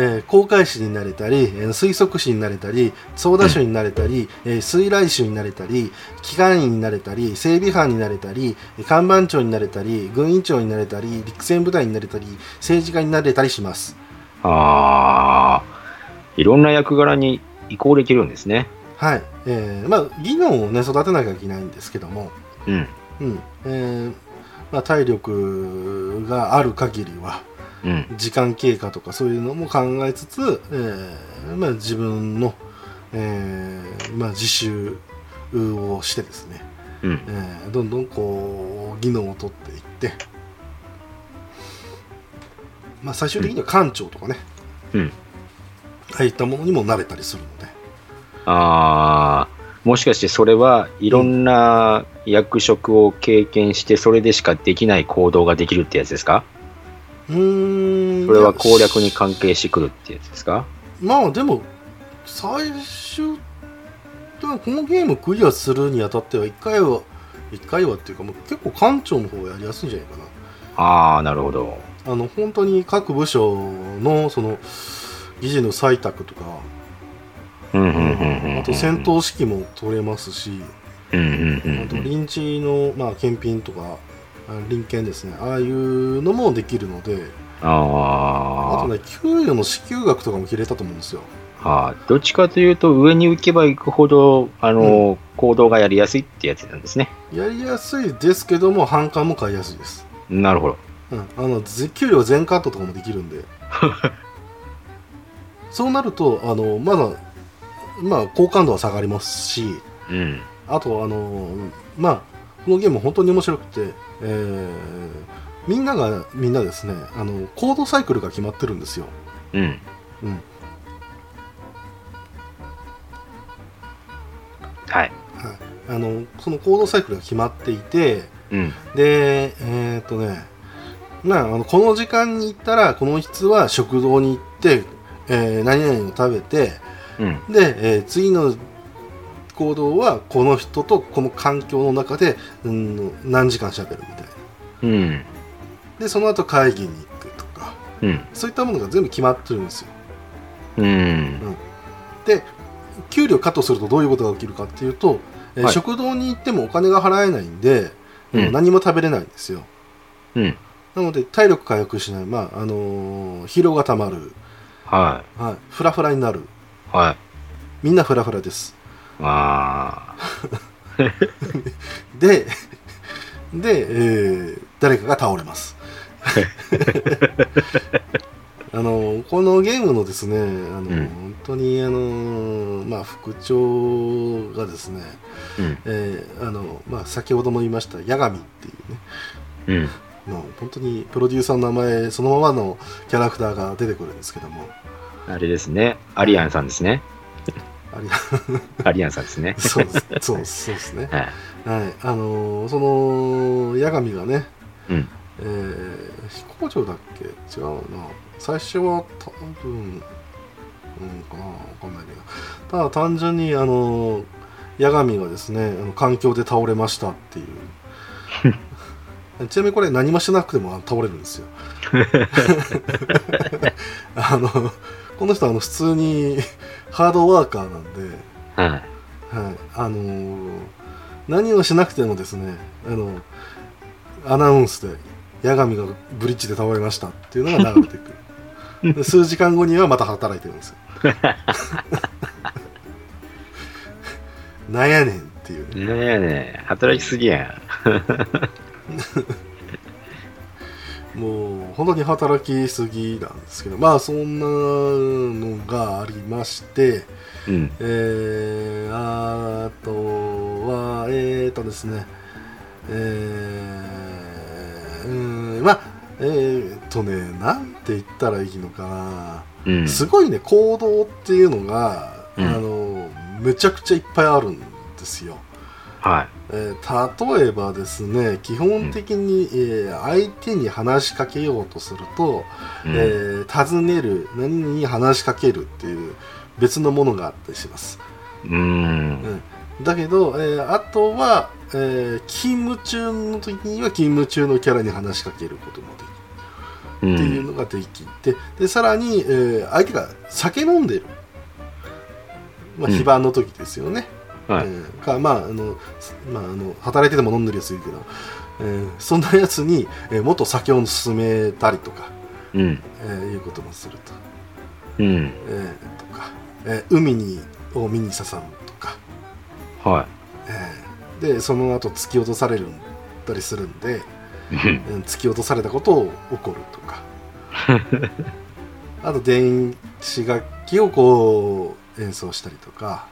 えー航海士になれたり、えー推測士になれたり操舵手になれたり、えー水雷手になれたり機関員になれたり整備班になれたり看板長になれたり軍委長になれたり陸戦部隊になれたり政治家になれたりしますああ。いろんな役柄に移行できるんですね。はい、えーまあ技能をね育てなきゃいけないんですけどもうん。うんえーまあ、体力がある限りはうん。時間経過とかそういうのも考えつつ、えーまあ、自分の、えーまあ、自習をしてですね、うん。えーどんどんこう技能を取っていって、まあ、最終的には艦長とかね、うん。ああいったものにもなれたりするのでああ。もしかしてそれはいろんな役職を経験してそれでしかできない行動ができるってやつですか？うーんそれは攻略に関係してくるってやつですか？まあでも最終でもこのゲームクリアするにあたっては1回は1回はっていうかもう結構館長の方がやりやすいんじゃないかなああ、なるほど。あの本当に各部署のその議事の採択とか。あと戦闘指揮も取れますしあとうん。臨地の、まあ、検品とかあ臨検ですね。ああいうのもできるので。ああとね給与の支給額とかも切れたと思うんですよ。あ、はあ、どっちかというと、上に行けば行くほど、あの、行動がやりやすいってやつなんですね。やりやすいですけども反感も買いやすいです。なるほど。うん、あのぜ給料全カットとかもできるんで。<laughs> そうなるとあのまだまあ好感度は下がりますし。うん。あとあのまあこのゲーム本当に面白くて、えーみんながみんなですねあのコードサイクルが決まってるんですよ、うん。うんはい。はい、あのそのコードサイクルが決まっていてうん。でえーっとねまあ、あのこの時間に行ったらこの人は食堂に行って、えー何々を食べてうん。で、えー次の行動はこの人とこの環境の中で、うん、何時間しゃべるみたいなうん。でその後会議に行くとかうん。そういったものが全部決まってるんですようん。で給料カットするとどういうことが起きるかっていうと、えーはい食堂に行ってもお金が払えないんで、うん何も食べれないんですようん。なので体力回復しない、まああのー疲労がたまる、ははい、フラフラになるい。はい。みんなフラフラですああ。<laughs> でで、えー誰かが倒れます <laughs> あのこのゲームのですねあの、ん本当にあの、まあ、副長がですね、うん。えーあのまあ、先ほども言いました八神っていうねうん。の本当にプロデューサーの名前そのままのキャラクターが出てくるんですけどもあれですね。アリアンさんですね。アリアンさんですね。そうです。そうそうですね。はい。はい。あのその八神がねうん。えー飛行場だっけ？違うな。最初は多分うんかなわかんないけど。ただ単純にあの八神がですねあの環境で倒れましたっていう。ちなみにこれ何もしなくても倒れるんですよ。<laughs> あのこの人あの普通にハードワーカーなんではい。はい、あのー何をしなくてもですねあのアナウンスで八神がブリッジで倒れましたっていうのが流れてくる。<laughs> で数時間後にはまた働いてるんですよ。<laughs> なんやねんっていう。ねねえねえ、働きすぎやん。<laughs> もう本当に働きすぎなんですけどまあそんなのがありましてうん。えー、あとは、えーとですね、えー、うーん、まあ、えーとね、なんて言ったらいいのかうんな、。すごいね、行動っていうのが、うんあの、めちゃくちゃいっぱいあるんですよ。はえー例えばですね、基本的に、えー相手に話しかけようとすると、い。うんえー尋ねる、何々に話しかけるっていう別のものがあったりします。うん。だけど、えーあとは、えー勤務中の時には勤務中のキャラに話しかけることもできう。るっていうんのができて、でさらに、えー相手が酒飲んでる、まあ、うん非番の時ですよね、はい。えーかまああの、まあ、あの働いてても飲んでるやついるけど、えーそんなやつに、えーもっと酒を勧めたりとか、うん。えーいうこともすると、うん。えーとか、えー海にを見に誘うとか。はえーでその後突き落とされるんたりするんで、突き落とされたことを怒るとか <laughs> あと電子楽器をこう演奏したりとか、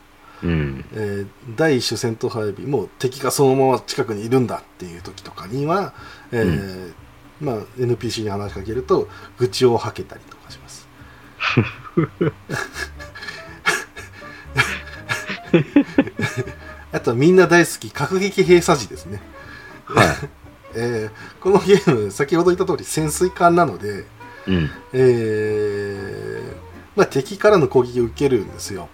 うん。えー第一種戦闘配備もう敵がそのまま近くにいるんだっていう時とかには、えーまあ、NPC に話しかけると愚痴を吐けたりとかします。<laughs> あとはみんな大好き、核撃閉鎖時ですね。はい。<laughs> えーこのゲーム先ほど言った通り潜水艦なので、うん。えーまあ、敵からの攻撃を受けるんですよ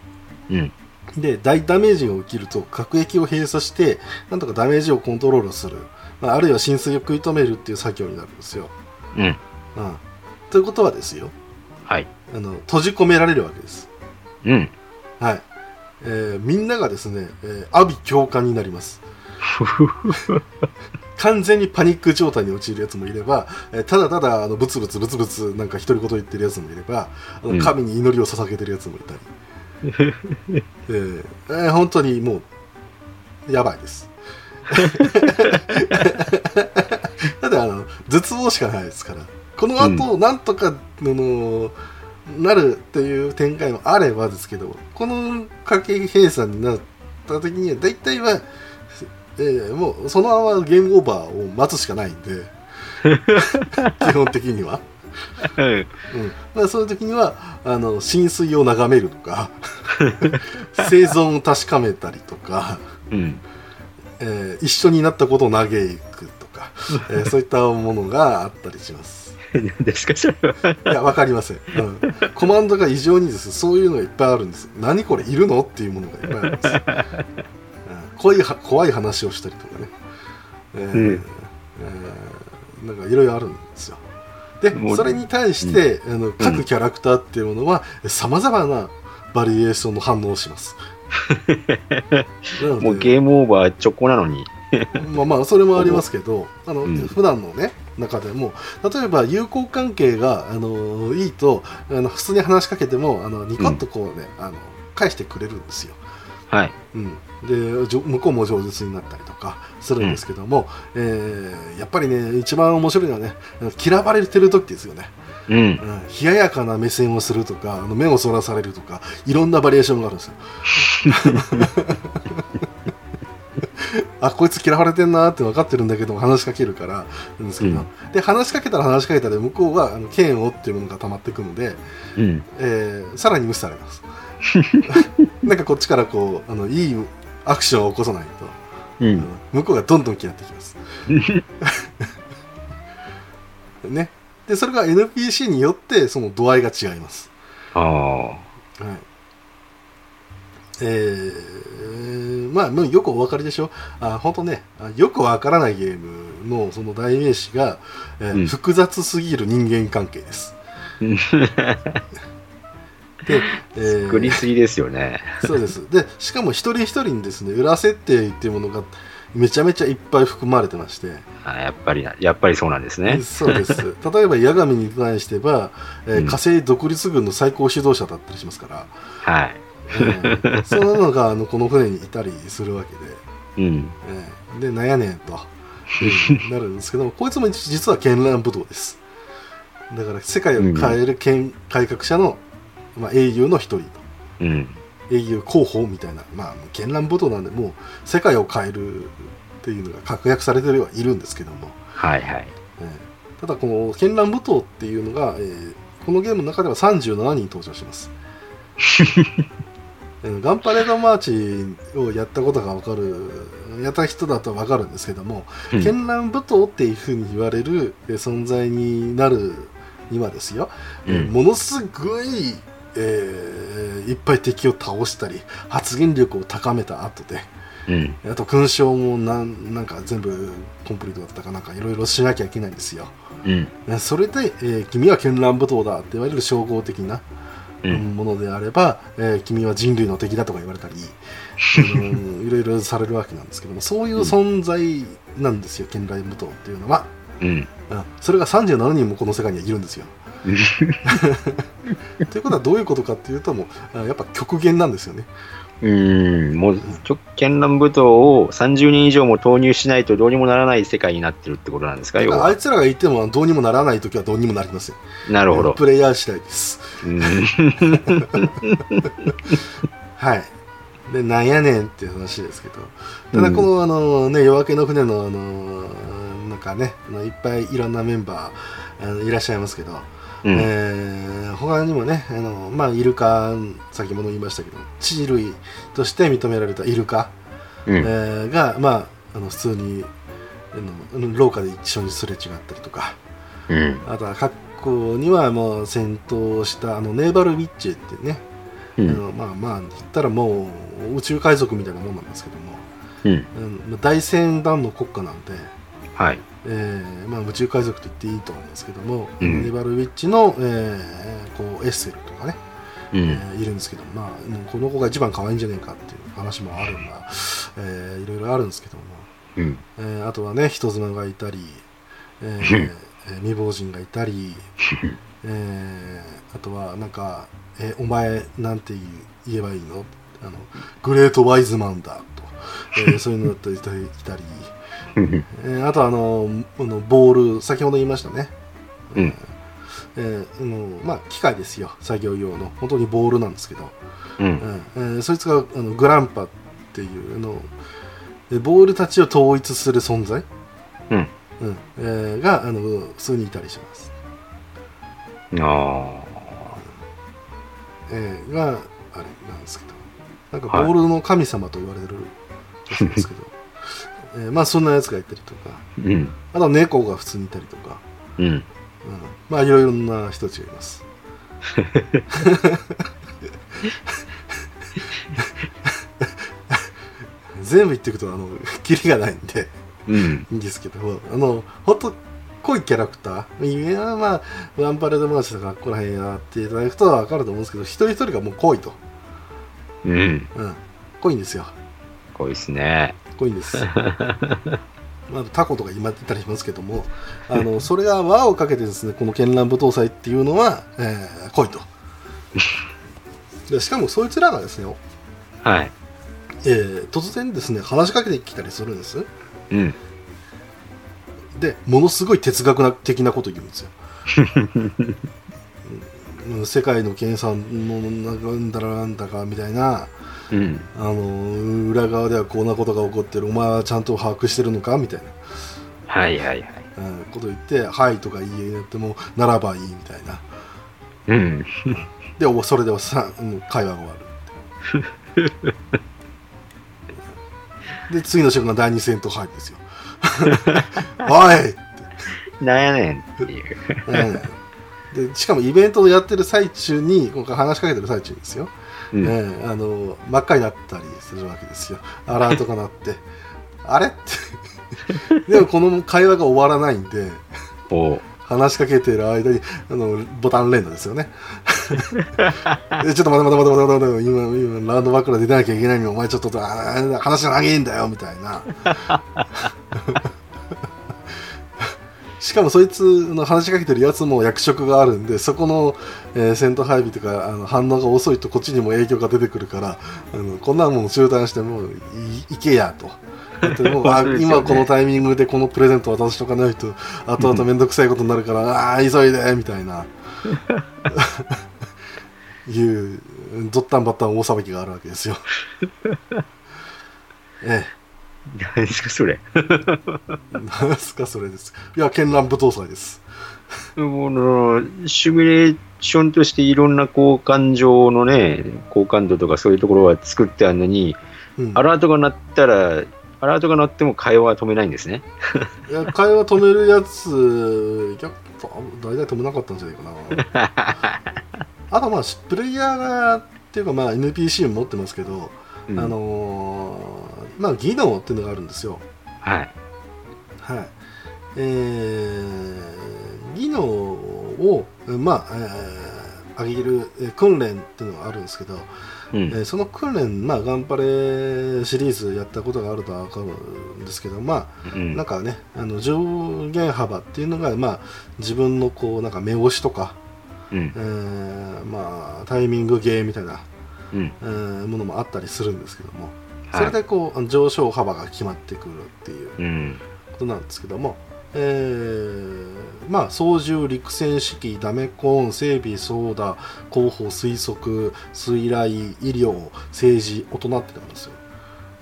うん。で大ダメージが起きると各駅を閉鎖してなんとかダメージをコントロールする、まあ、あるいは浸水を食い止めるっていう作業になるんですよ、うん。うん、ということはですよ。はい。あの閉じ込められるわけです。うん。はい、えーみんながですね、えー阿鼻教官になります。<laughs> 完全にパニック状態に陥るやつもいれば、えーただただあのブツブツブツブツなんか独り言言ってるやつもいればあうん。の神に祈りを捧げてるやつもいたり、えーえー本当にもうやばいです。ただあの絶望しかないですから。この後、なんとかあのなるっていう展開もあればですけどこの家計閉鎖になった時には大体は、えーもうそのままゲームオーバーを待つしかないんで <laughs> 基本的には、うん。うんまあ、そういう時にはあの浸水を眺めるとか <laughs> 生存を確かめたりとか、うん。えー一緒になったことを嘆くとか、えー <laughs> そういったものがあったりします。何ですか、それは。いや、わかりません、うん。コマンドが異常にですそういうのがいっぱいあるんです。何これいるの？っていうものがいっぱいあります。<laughs> うん怖いは怖い話をしたりとかね。えーうんえーなんかいろいろあるんですよ。でそれに対して、あの各キャラクターっていうものは、さまざまなバリエーションの反応をします。<laughs> もうゲームオーバー直行なのに。<laughs> まあまあそれもありますけど <laughs> あの、うん普段のね中でも例えば友好関係があのいいとあの普通に話しかけてもあのニコッとこうね、あの返してくれるんですよ。はい。うん、で向こうも上手になったりとかするんですけども、えーやっぱりね一番面白いのはね嫌われてる時ですよね、うん。うん、冷ややかな目線をするとかあの目をそらされるとかいろんなバリエーションがあるんですよ。<laughs> <laughs> あこいつ嫌われてんなって分かってるんだけど話しかけるからなんですけど、うんで話しかけたら話しかけたで向こうはあの嫌悪っていうものが溜まってくので、うん。えーさらに無視されます <laughs> なんかこっちからこうあのいいアクションを起こさないと、ううん。ん。向こうがどんどん嫌ってきます。<laughs> ね。でそれが NPC によってその度合いが違います。ああ。はい。えーまあもうよくお分かりでしょ？あ本当ね。あよくわからないゲームのその代名詞が、えーうん。複雑すぎる人間関係です <laughs> で、<laughs> えー作りすぎですよね。そうです。でしかも一人一人にですね裏設定っていうものがめちゃめちゃいっぱい含まれてまして、あやっぱりな、やっぱりそうなんですね。そうです。<laughs> 例えば八神に対しては、えーうん。火星独立軍の最高指導者だったりしますから、はい。えー <laughs> そんなのがあのこの船にいたりするわけで、うん。えーでなんやねんと。なるんですけどもこいつも実は絢爛武道です。だから世界を変える剣改革者の、まあ、英雄の一人と。うん。英雄候補みたいな、まあ、絢爛武道なんでもう世界を変えるっていうのが確約されてはいるんですけども、はいはい。えーただこの絢爛武道っていうのが、えーこのゲームの中では37人登場します。え <laughs> ーガンパレードマーチをやったことが分かるやった人だと分かるんですけどもうん。絢爛武闘っていうふうに言われるえー存在になるにはですよ、えーうん。ものすごい、えーいっぱい敵を倒したり発言力を高めた後でうん。あと勲章もなんなんか全部コンプリートだったかなんかいろいろしなきゃいけないんですようん。えそれで、えー君は絢爛武闘だって言われる称号的なうん。ものであれば、えー君は人類の敵だとか言われたり、<laughs> うんいろいろされるわけなんですけどもそういう存在なんですよ絢爛武闘っていうのは、うん。うんそれが37人もこの世界にはいるんですよ <laughs> ということはどういうことかっていうともうあやっぱ極限なんですよねうん。もう、ちょ、絢爛舞踏を30人以上も投入しないとどうにもならない世界になってるってことなんですか、要あいは。つらがいてもどうにもならない時はどうにもなりませんなるほど。プレイヤー次第ですうん。はい。で、なんやねんっていう話ですけど、ただこの、あのね、夜明けの船の、あのなんかね、いっぱいいろんなメンバーいらっしゃいますけど、うん。えー他にもね、あのまあ、イルカ、先ほど言いましたけど、地類として認められたイルカ、うん。えーが、まあ、あの普通に、あの廊下で一緒にすれ違ったりとかうん。あとは過去にはもう戦闘したあのネーバル・ウィッチェっていうね、うん。あのまあまあ言ったらもう宇宙海賊みたいなもんなんですけども、うん。大船団の国家なんで、はい。えーまあ、宇宙海賊と言っていいと思うんですけども、うんネバルウィッチの、えーこうエッセルとかね、えうん。ーいるんですけど、まあ、この子が一番可愛いんじゃねえかっていう話もあるんだ、えーいろいろあるんですけども、うん。えーあとはね人妻がいたり、えー <laughs> 未亡人がいたり、<laughs> えーあとはなんか、えーお前なんて言えばいいの？あのグレートワイズマンだと、えーそういうのだったりいたり、うん。えーあとあのあのボール先ほど言いましたね、うん。えーあのまあ、機械ですよ。作業用の。本当にボールなんですけど、うん。うん。えーそいつがあのグランパっていうあのえーボールたちを統一する存在、うん。うん。えーがあの普通にいたりします、あえーがあれなんですけど。なんかボールの神様と言われてるんですけど、えーまあそんなやつがいたりとかあ。うん。あとは猫が普通にいたりとか、うん。うん、まあいろいろな人たちがいます全部言っていくとあのキリがないんでうん。いいんですけどあのほんと濃いキャラクターいやまあワンパレードマーチとかここら辺やっていただくと分かると思うんですけど一人一人がもう濃いと、うん。うん、濃いんですよこいですね。濃いんです。まあ、タコとか今言ったりしますけどもあのそれが輪をかけてですねこの絢爛舞踏祭っていうのは、えー濃いと。でしかもそいつらがですね、はい。えー突然ですね話しかけてきたりするんです。うん。でものすごい哲学的なこと言うんですよ。<laughs> うん。世界の計算のなんだらなんだかみたいなうん。あの裏側ではこんなことが起こってる。お前はちゃんと把握してるのか？みたいな。はいはいはい。うん。こと言って「はい」とか言えなくても「ならばいい」みたいな。うん。でおそれでさもう会話が終わる。<laughs> で次の瞬間第二戦闘入るんですよ。<laughs> おいって、なんやねんっていう。うん。でしかもイベントをやってる最中に今回話しかけてる最中ですよ、うん。ええあの真っ赤になったりするわけですよ。アラートが鳴って。<laughs> あれって。でもこの会話が終わらないんで。話しかけてる間にあのボタン連打ですよね。<laughs> でちょっと待て待て待て待て待て待て。今今ラウンドバックから出なきゃいけないのにお前ちょっと話が長いんだよみたいなしかもそいつの話しかけてるやつも役職があるんでそこの、えー戦闘配備とかあの反応が遅いとこっちにも影響が出てくるからあのこんなもん中断してもうい行けやと。ですよ <laughs> ね今このタイミングでこのプレゼント渡しとかないと後々面倒くさいことになるから、あ <laughs> あー急いでみたいな <laughs> いうドッタンバッタン大騒ぎがあるわけですよ。え何ですか、それ。え、なんですかそれです。いや絢爛舞踏祭です。ものシミュレーションとしていろんな交換上のね、好感度とかそういうところは作ってあるのに、うん、アラートが鳴ったら、アラートが鳴っても会話は止めないんですね。いや会話止めるやついや大体止めなかったんじゃないかな。<laughs> あとまあプレイヤーがっていうかまあ NPC も持ってますけど、うんあのーまあ技能っていうのがあるんですよ。はい。はい。えー技能を、まあ、えー上げるえー訓練っていうのがあるんですけど、うんえーその訓練、まあ、ガンパレシリーズやったことがあるとは分かるんですけど、まあ、うんなんかね、あの上限幅っていうのが、まあ、自分のこうなんか目押しとか、うんえーまあ、タイミングゲーみたいな、うんえーものもあったりするんですけども、はいそれでこう上昇幅が決まってくるっていううんことなんですけども、えーまあ操縦陸戦式ダメコーン整備ソーダ広報推測水雷医療政治大人ってなんですよ。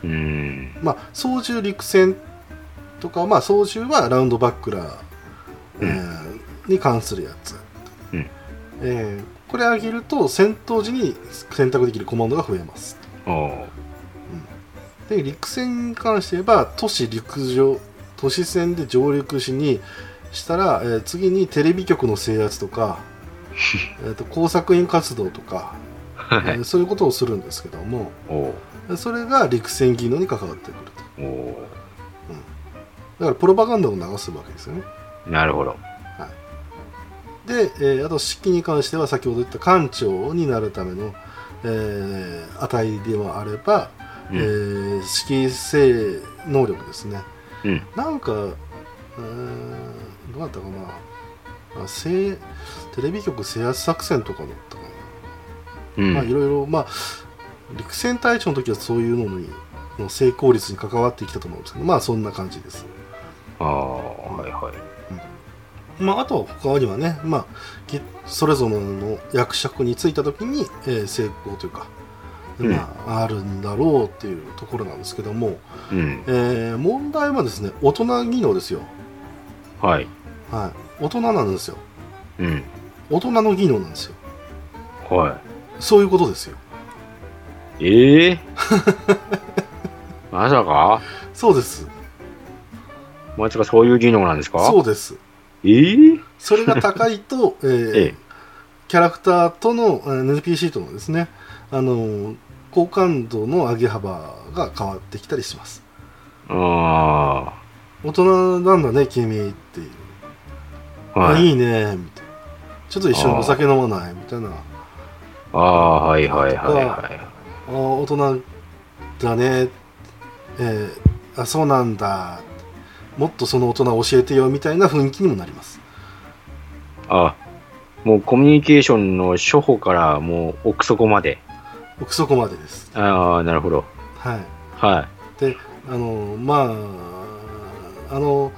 うん。まあ操縦陸戦とかまあ操縦はラウンドバックラー、えーに関するやつ、うん。えーこれ上げると戦闘時に選択できるコマンドが増えます。おうで陸戦に関して言えば都市陸上都市戦で上陸しにしたら、えー次にテレビ局の制圧とか <laughs> えーと工作員活動とか、はい。えーそういうことをするんですけどもそれが陸戦技能に関わってくると。おだからプロパガンダを流すわけですよね。うなるほど。で、えーあと式に関しては先ほど言った艦長になるための、えー値でもあれば、うんえー式性能力ですねうん。なんかうーんどうだったかなあ制テレビ局制圧作戦とかだったかな、うん。まあいろいろまあ陸戦隊長の時はそういうのにの成功率に関わってきたと思うんですけどまあそんな感じですああ、はいはい。まあ、あとは他にはね、まあ、きそれぞれの役職に就いた時に、えー成功というか、うんまあ、あるんだろうっていうところなんですけども、うん。えー問題はですね大人技能ですよ、はい。はい、大人なんですよ。うん。大人の技能なんですよ。はそういうことですよ。い。え <laughs> えまさか？そうです。まさかそういう技能なんですか？そうです。ええそれが高いと、えー <laughs> ええ。キャラクターとのえー NPC とのですねあのー好感度の上げ幅が変わってきたりしますあ大人なんだね君っていうあ。はい。いいねみたいなちょっと一緒にお酒飲まないみたいなああ、はいはいはいはあー大人だねえーあそうなんだもっとその大人教えてよみたいな雰囲気にもなりますい。あもうコミュニケーションの初歩からもう奥底まで。奥底までですああ、なるほど。はいはであのまああの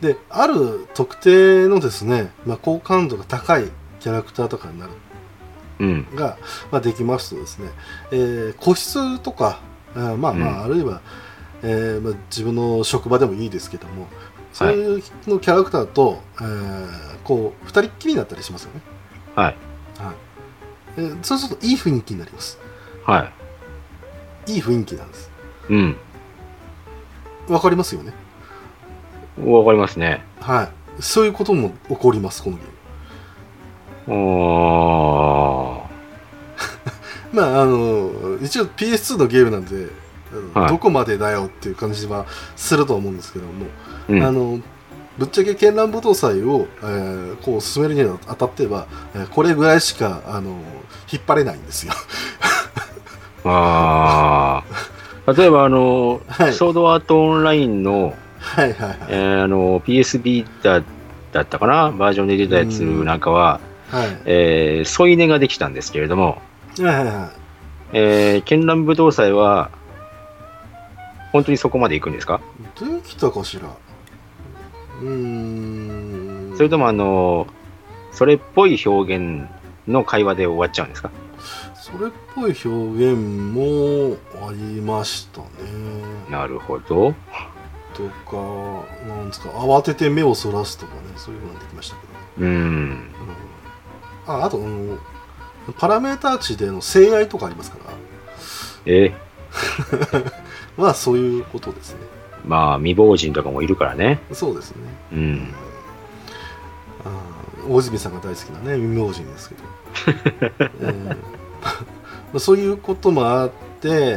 である特定のですね、まあ、好感度が高いキャラクターとかになるい。うん。が、まあ、できますとですね、えー個室とかあーまあまあ、うんあるいは、えーまあ、自分の職場でもいいですけどもそういうのキャラクターと、えーこう二人っきりになったりしますよね、はい。はいえーそうするといい雰囲気になりますはいい雰囲気なんですい。うん。わかりますよね？わかりますね。はいそういうことも起こりますこのゲームあ <laughs> まああの一応 PS2 のゲームなんで、はいどこまでだよっていう感じはすると思うんですけども、あ。うん。あのぶっちゃけ絢爛舞踏祭を、えーこう進めるにあたっては、えーこれぐらいしかあの引っ張れないんですよああ。<laughs> 例えば、あの、はい。ソードアートオンラインの、はいはいはい、えーあの、PS ビータだったかな？バージョンで出たやつなんかは、はい。えー添い寝ができたんですけれども、はいはいはえー、絢爛武道祭は、本当にそこまで行くんですか？いできたかしら。うーん。それとも、あの、それっぽい表現の会話で終わっちゃうんですか？それっぽい表現もありましたね。なるほど。とかなんですか慌てて目をそらすとかねそういうのができましたけどうん。うん。ああとあのパラメータ値での性愛とかありますから。え？<laughs> まあそういうことですね。まあ、未亡人とかもいるからね。そうですね。うん。あー大泉さんが大好きなね未亡人ですけど、えーまあ <laughs> そういうこともあって、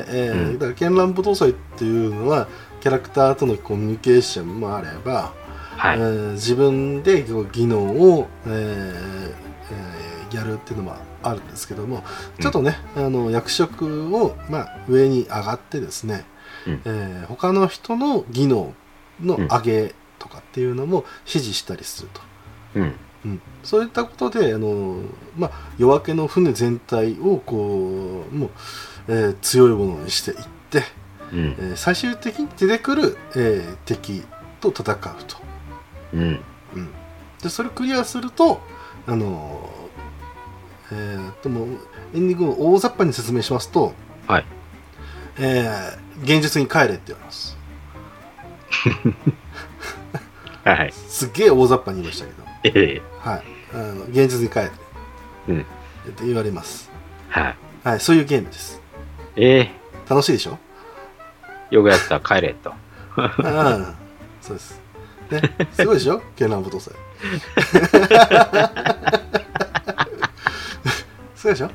えーうん。だから絢爛舞踏祭っていうのはキャラクターとのコミュニケーションもあれば、はい。えー自分で技能を、えーえーやるっていうのもあるんですけどもちょっとね、あの役職を、まあ、上に上がってですね、うん。えー他の人の技能の上げとかっていうのも指示したりすると、うん。うん、そういったことであの、まあ、夜明けの船全体をこうもう、えー強いものにしていって、うん。えー最終的に出てくる、えー敵と戦うと。うん。うん、でそれをクリアするとあのえー、ともうエンディングを大雑把に説明しますと、はいえー現実に帰れって言われます <laughs> はい。すっげえ大雑把に言いましたけど、ええはい、あの現実に帰れうん。って言われます、はい。はい、そういうゲームです。ええ楽しいでしょ？よくやった、帰れと。うんそうです。ね、すごいでしょ？絢爛舞踏祭すごいでしょ？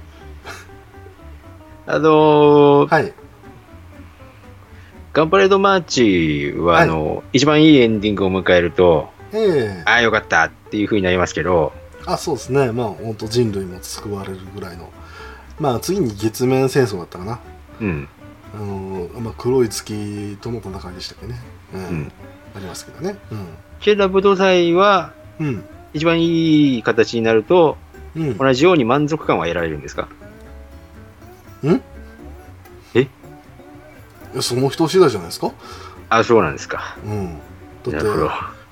あのーはい。ガンパレードマーチは、あの、一番いいエンディングを迎えると、ええ。ああ、よかったっていう風になりますけど、あそうですね。まあ本当人類も救われるぐらいの。まあ次に月面戦争だったかな。うん。あの、まあ、黒い月との戦いでしたっけね、うん。うん。ありますけどね。ケラ武道祭は、うんうん。一番いい形になると、うん。同じように満足感は得られるんですか？いやその人次第じゃないですか？あ、そうなんですか。うん。だって。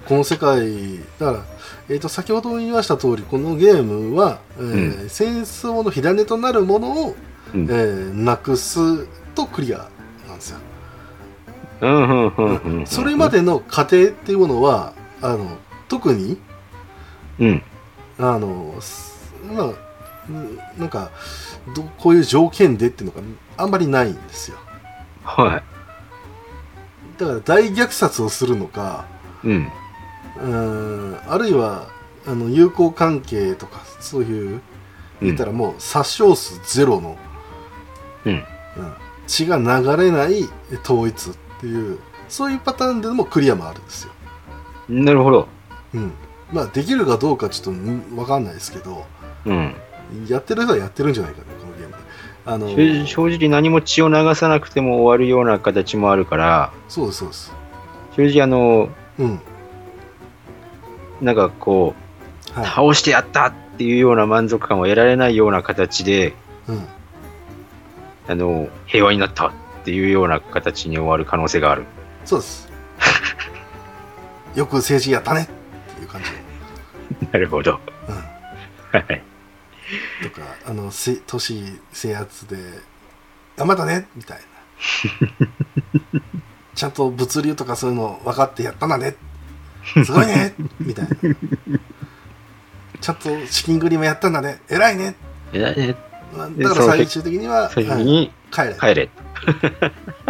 この世界だから、えー、と先ほど言いました通りこのゲームは、えー戦争の火種となるものを、うんえーなくすとクリアなんですよ、うん、うん、うん、うん。それま。での過程っていうものはあの特にうん。あのすまあうんなんかどこういう条件でっていうのがあんまりないんですよはだから大虐殺をするのかい。うん。うん。あるいはあの友好関係とかそういう言ったらもう殺傷数ゼロの、うん。うん。血が流れない統一っていうそういうパターンでもクリアもあるんですよ、なるほど。うん、まあできるかどうかちょっとん分かんないですけどうん。やってる人はやってるんじゃないかなこのゲームで。あの正正直何も血を流さなくても終わるような形もあるから、そうですそうです。正直あの、うんなんかこう、はい、倒してやったっていうような満足感を得られないような形で、うん、あの、平和になったっていうような形に終わる可能性がある。そうです <laughs> よく政治やったねっていう感じでなるほど。うんはい。とかあのせ都市制圧で頑張ったねみたいな <laughs> ちゃんと物流とかそういうの分かってやったんだねすごいね。みたいな。ちゃんと資金繰りもやったんだね。偉いね。ええまあだから最終的には、最初はい。に帰れ帰れ。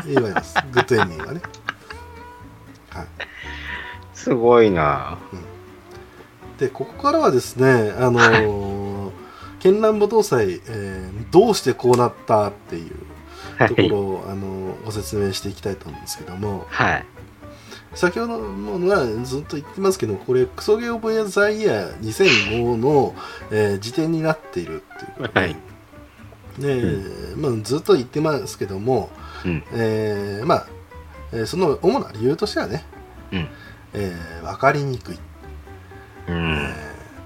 言われます。グッドエンディングはね、はい、すごいな。でここからはですねあのー絢爛舞踏祭、えーどうしてこうなったっていうはところい。を、あのご説明していきたいと思うんですけども。はい。先ほどもはずっと言ってますけどこれクソゲーオブエザイヤー2005の、えー、辞典になっているっていう。はい。でまあ、ずっと言ってますけども、うん。えーまあ、えーその主な理由としてはね、うん。えー分かりにくい、うん。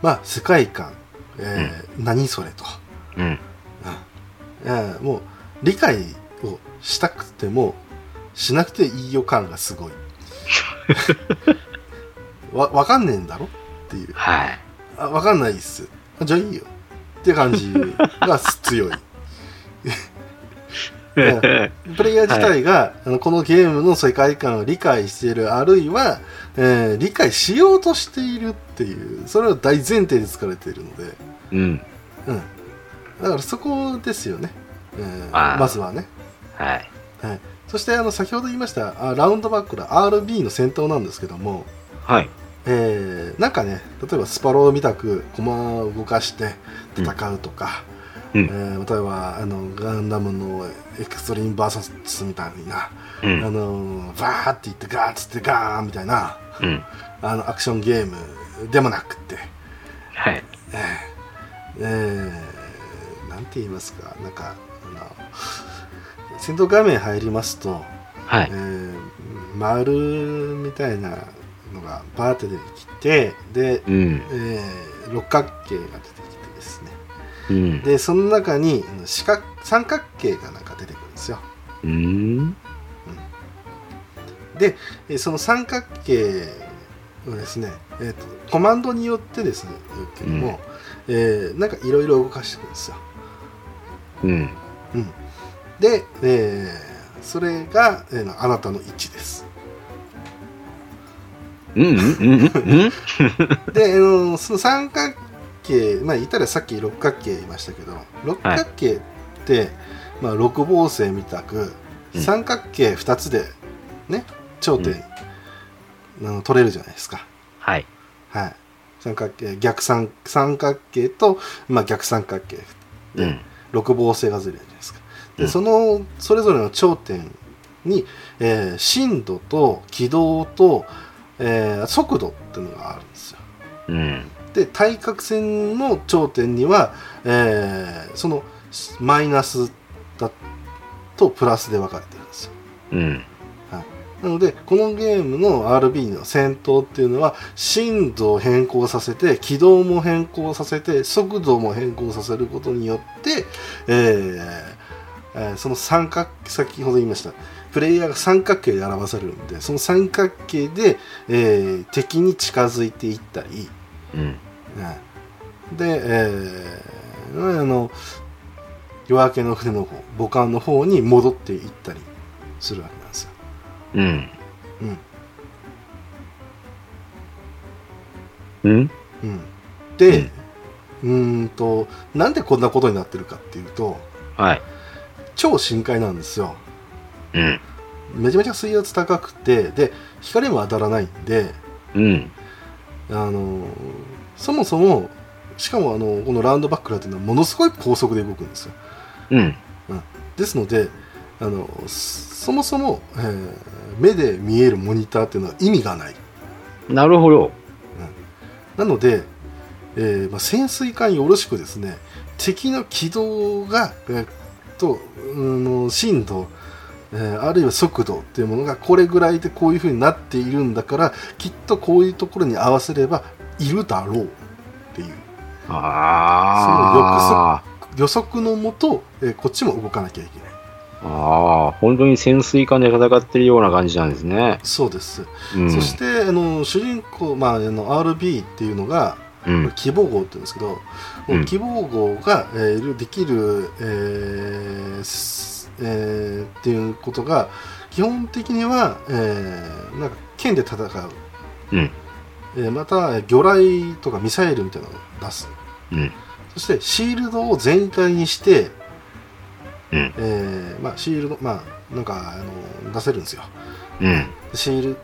まあ、世界観、えー何それと、うん。うん。もう理解をしたくてもしなくていい予感がすごい <laughs> わ分かんねえんだろっていう。はい。あ分かんないっす。あじゃあいいよ。って感じが強い。<laughs> プレイヤー自体が、あのこのゲームの世界観を理解しているあるいは、えー理解しようとしているっていうそれは大前提で作られているので、うん。うん、だからそこですよね、えーまずはね。はい。はい、そしてあの先ほど言いましたあラウンドバックの RB の戦闘なんですけども、はい。えーなんかね例えばスパローみたく駒を動かして戦うとか、うんえー例えばあのガンダムのエクストリームバーサスみたいな、うん。あのバーっていってガーッつってガーンみたいなうん。あのアクションゲームでもなくって、はい。えーえーなんて言いますかなんかあの戦闘画面入りますと、はいえ。ー丸みたいなのがバーって出てきてで、うん。えー六角形が出てきてですねうん。でその中に四角三角形がなんか出てくるんですようん。でえーその三角形をですね、えーとコマンドによってですねけども、えーなんかいろいろ動かしていくんですようん。うん、で、えーそれが、えーあなたの位置ですうん。うん。うん。うん。<laughs> で、あのその三角形まあ言ったらさっき六角形言いましたけど六角形って、まあ、六芒星みたくうん三角形2つでね頂点あの取れるじゃないですか。はい。はい。三角形、逆三三角形と、まあ、逆三角形。うん。六芒星がずれるじゃないですか。で、うんその、それぞれの頂点に、えー震度と軌道と、えー速度っていうのがあるんですよ。うん。で、対角線の頂点には、えーその、マイナスだとプラスで分かれてるんですよ。うん。なので、このゲームの RB の戦闘っていうのは、震度を変更させて、軌道も変更させて、速度も変更させることによって、えーえーその三角、先ほど言いました、プレイヤーが三角形で表されるんで、その三角形で、えー敵に近づいていったり、うん。うんで、えーあの、夜明けの船の方、母艦の方に戻っていったりするわけなんですよ。うん。うん。うん？うん、で、うーんとなんでこんなことになってるかっていうとはい。超深海なんですようん。めちゃめちゃ水圧高くてで光も当たらないんでうん。あのそもそもしかもあのこのラウンドバックラーっていうのはものすごい高速で動くんですようん。ですのであのそもそも、えー目で見えるモニターっていうのは意味がないなるほど。なので、えーまあ、潜水艦よろしくですね敵の軌道が、えーと、うんの震度、えーあるいは速度っていうものがこれぐらいでこういうふうになっているんだからきっとこういうところに合わせればいるだろうっていうああ。予測のもと、えーこっちも動かなきゃいけないああ、本当に潜水艦で戦ってるような感じなんですね。そうです、うん。そしてあの主人公、まあ、あの RB っていうのがうん。希望号って言うんですけど、うん希望号が、えーできる、えーすえーっていうことが基本的には、えーなんか剣で戦う、うん。えーまた魚雷とかミサイルみたいなのを出すうん。そしてシールドを全開にして、うん。えーまあ、シールドまあなんかあの出せるんですようん。シール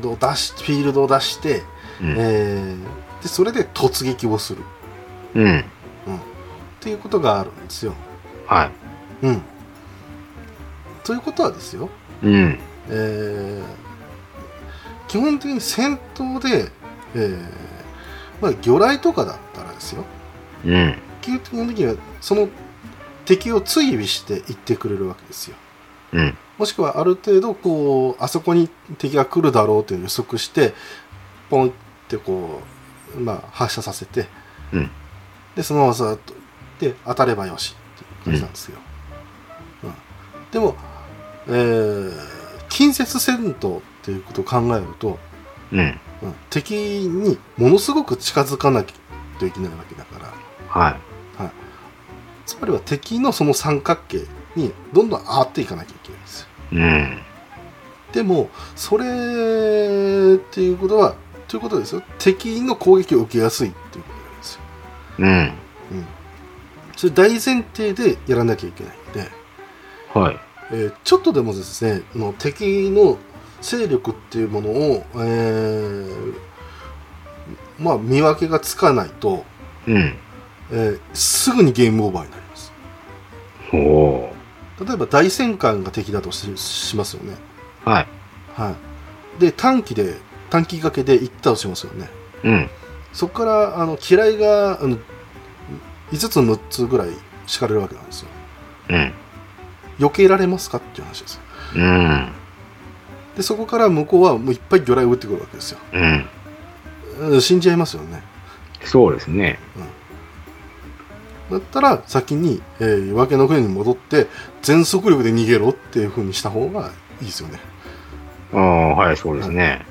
ドを出しフィールドを出して、うん。えーでそれで突撃をするうん。っていうことがあるんですよはうん。ということはですよ、い。うん。えー基本的に戦闘で、えーまあ、魚雷とかだったらですよ、うん。基本的にはその敵を追尾していってくれるわけですよ。うん。もしくはある程度こうあそこに敵が来るだろうという予測してポンってこう、まあ、発射させてうん。でそのままずっとで当たればよしっていう感じなんですよ、うん。でも、えー近接戦闘っていうことを考えると、うん。うん。敵にものすごく近づかなきゃといけないわけだから。はい。つまりは敵のその三角形にどんどん上がっていかなきゃいけないんですよ。うん。でもそれっていうことはということですよ。敵の攻撃を受けやすい。っうん。それ大前提でやらなきゃいけないんで、はい。えーちょっとでもですねあの敵の勢力っていうものを、えーまあ、見分けがつかないと、うん。えーすぐにゲームオーバーになりますおお例えば大戦艦が敵だとししますよねー。はい。はいで短期で短期掛けで行ったとしますよねうん。そこからあの機雷があの5つ6つぐらい敷かれるわけなんですようん。避けられますかっていう話ですようん。でそこから向こうはもういっぱい魚雷を撃ってくるわけですようん。うん死んじゃいますよねそうですね。だったら先に、えー夜明けの船に戻って全速力で逃げろっていう風にした方がいいですよねああ、はい、そうですね。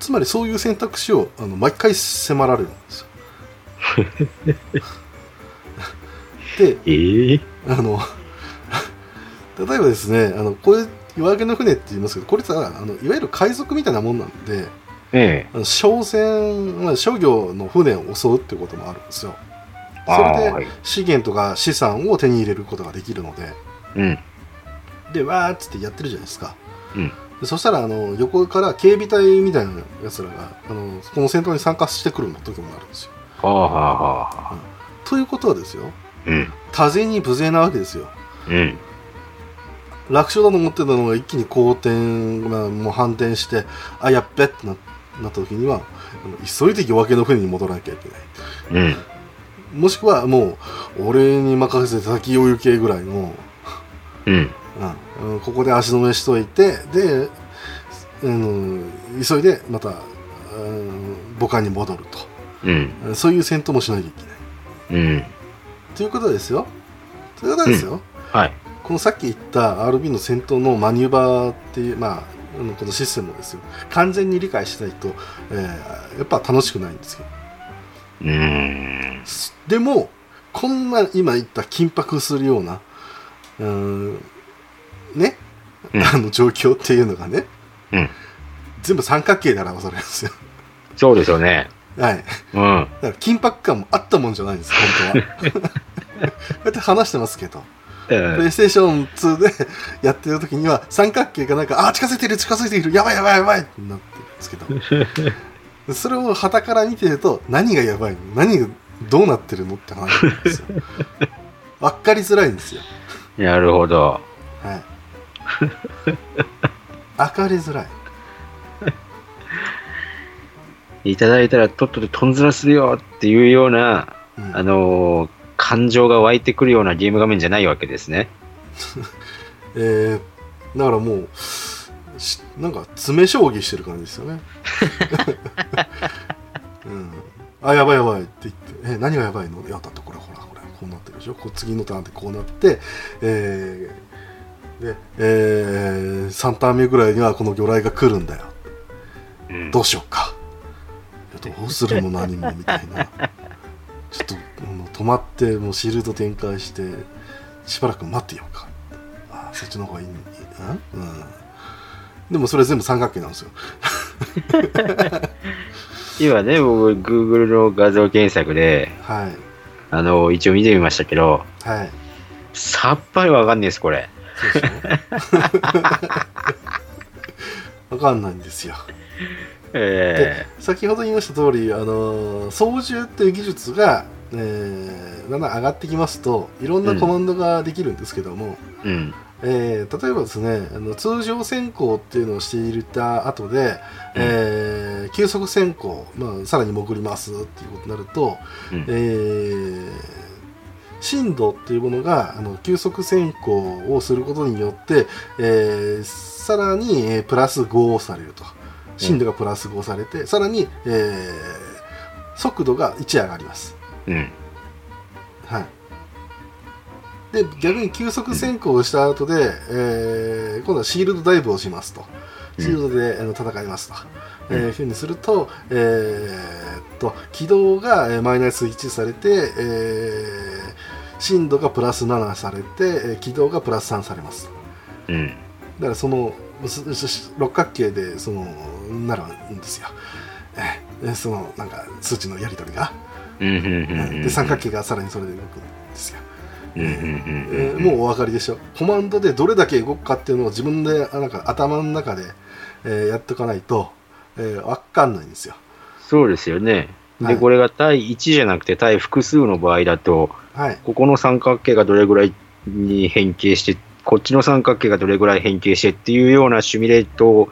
つまりそういう選択肢をあの毎回迫られるんですよ <laughs> でええ？あの <laughs> 例えばですねあのこれ夜明けの船って言いますけどこれさあのいわゆる海賊みたいなもんなんでええ。あの商船、まあ、商業の船を襲うっていうこともあるんですよそれではい。資源とか資産を手に入れることができるのでうん。でわーっつってやってるじゃないですかうん。でそしたらあの横から警備隊みたいなやつらがあのこの戦闘に参加してくる時もあるんですよ。はあはあはあ。ということはですようん。多勢に無勢なわけですよ。うん。楽勝だと思ってたのが一気に好転、まあ、もう反転してあやっべってななった時には急いで夜明けの船に戻らなきゃいけないうん。もしくはもう俺に任せて先を行けぐらいの、うん。うんうんここで足止めしといてで、うん、急いでまた、うん、母艦に戻るうん。とそういう戦闘もしなきゃいけないうん。ということですよということですよ、はい。このさっき言った RB の戦闘のマニューバーっていう、まあ、このシステムをですよ完全に理解しないと、えーやっぱ楽しくないんですようーん。でもこんな今言った緊迫するようなうーんね、うん。あの状況っていうのがね。うん。全部三角形で表されるんですよ。そうですよね。はい。うん。だから緊迫感もあったもんじゃないんです本当は。<laughs> こうやって話してますけど。プレイステーション2でやってる時には三角形がなんかあ近づいてる近づいているやばいやばいやばいってなってるんですけど。<laughs> それを旗から見てると何がやばいの？何がどうなってるのって話なんですよ。<laughs> 分かりづらいんですよ。なるほど。はい <laughs> 分かりづらい。いただいたらとっとととんずらするよっていうような、うん。あのー感情が湧いてくるようなゲーム画面じゃないわけですね。<laughs> えーだからもうしなんか詰将棋してる感じですよね、<laughs> うん、あやばいやばいって言ってえ何がやばいの？いやだってこれほらこれこうなってるでしょ？こう次のターンでこうなってえーでえー、3ターン目ぐらいにはこの魚雷が来るんだよ。うん。どうしようか。どうするも何もみたいな。<laughs> ちょっと止まってもうシールド展開してしばらく待ってようか。あそっちの方がいい。んうん、うん、でもそれ全部三角形なんですよ。<laughs> 今ね、僕、Google の画像検索で、はい。あのー一応見てみましたけど、はい。さっぱりわかんないです、これ。そうでしょ <laughs> わかんないんですよ。え先ほど言いました通りあの操縦っていう技術が、えーだんだん上がってきますといろんなコマンドができるんですけども、えうん。えー例えばですねあの通常先行っていうのをしていた後で、えー急速先行、まあ、さらに潜りますっていうことになると、うん。えー深度っていうものがあの急速先行をすることによって、えーさらに、えープラス5されると。深度がプラス5されて、さらに、えー速度が1上がります。うん。はい、で逆に急速先行をした後で、えー今度はシールドダイブをしますと。うん。シールドで、あの戦いますと、うん。えーふうにすると,、えーっと軌道がえーマイナス1されて、えー深度がプラス7されて、えー軌道がプラス3されますうん。だからその六角形でそのなるんですよ、えーそのなんか数値のやり取りが。で三角形がさらにそれで動くんですよ。もうお分かりでしょコマンドでどれだけ動くかっていうのを自分であなんか頭の中で、えーやっておかないと、えー、分かんないんですよそうですよね。で、はいこれが対1じゃなくて対複数の場合だと、はい。ここの三角形がどれぐらいに変形して、こっちの三角形がどれぐらい変形してっていうようなシミュレートを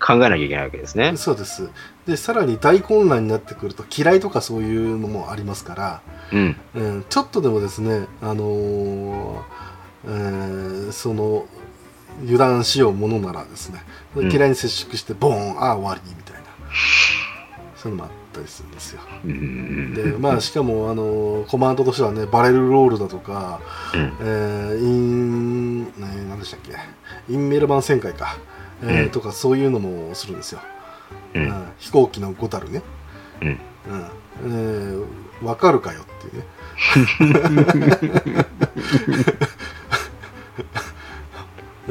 考えなきゃいけないわけですね。そうです。でさらに大混乱になってくると嫌いとかそういうのもありますから、うん。うん、ちょっとでもですねあのーえーその油断しようものならですねうん。嫌いに接触してボーンああ終わりみたいな。そういうのもあったりするんですよ。うん。でまあしかもあのコマンドとしてはねバレルロールだとか、うん。えーイン、ね、何でしたっけ？インメルマン旋回か、えーうん。とかそういうのもするんですよ、う。うん。ん飛行機のゴタルね、うん。うん。えー、分かるかよっていうね <laughs>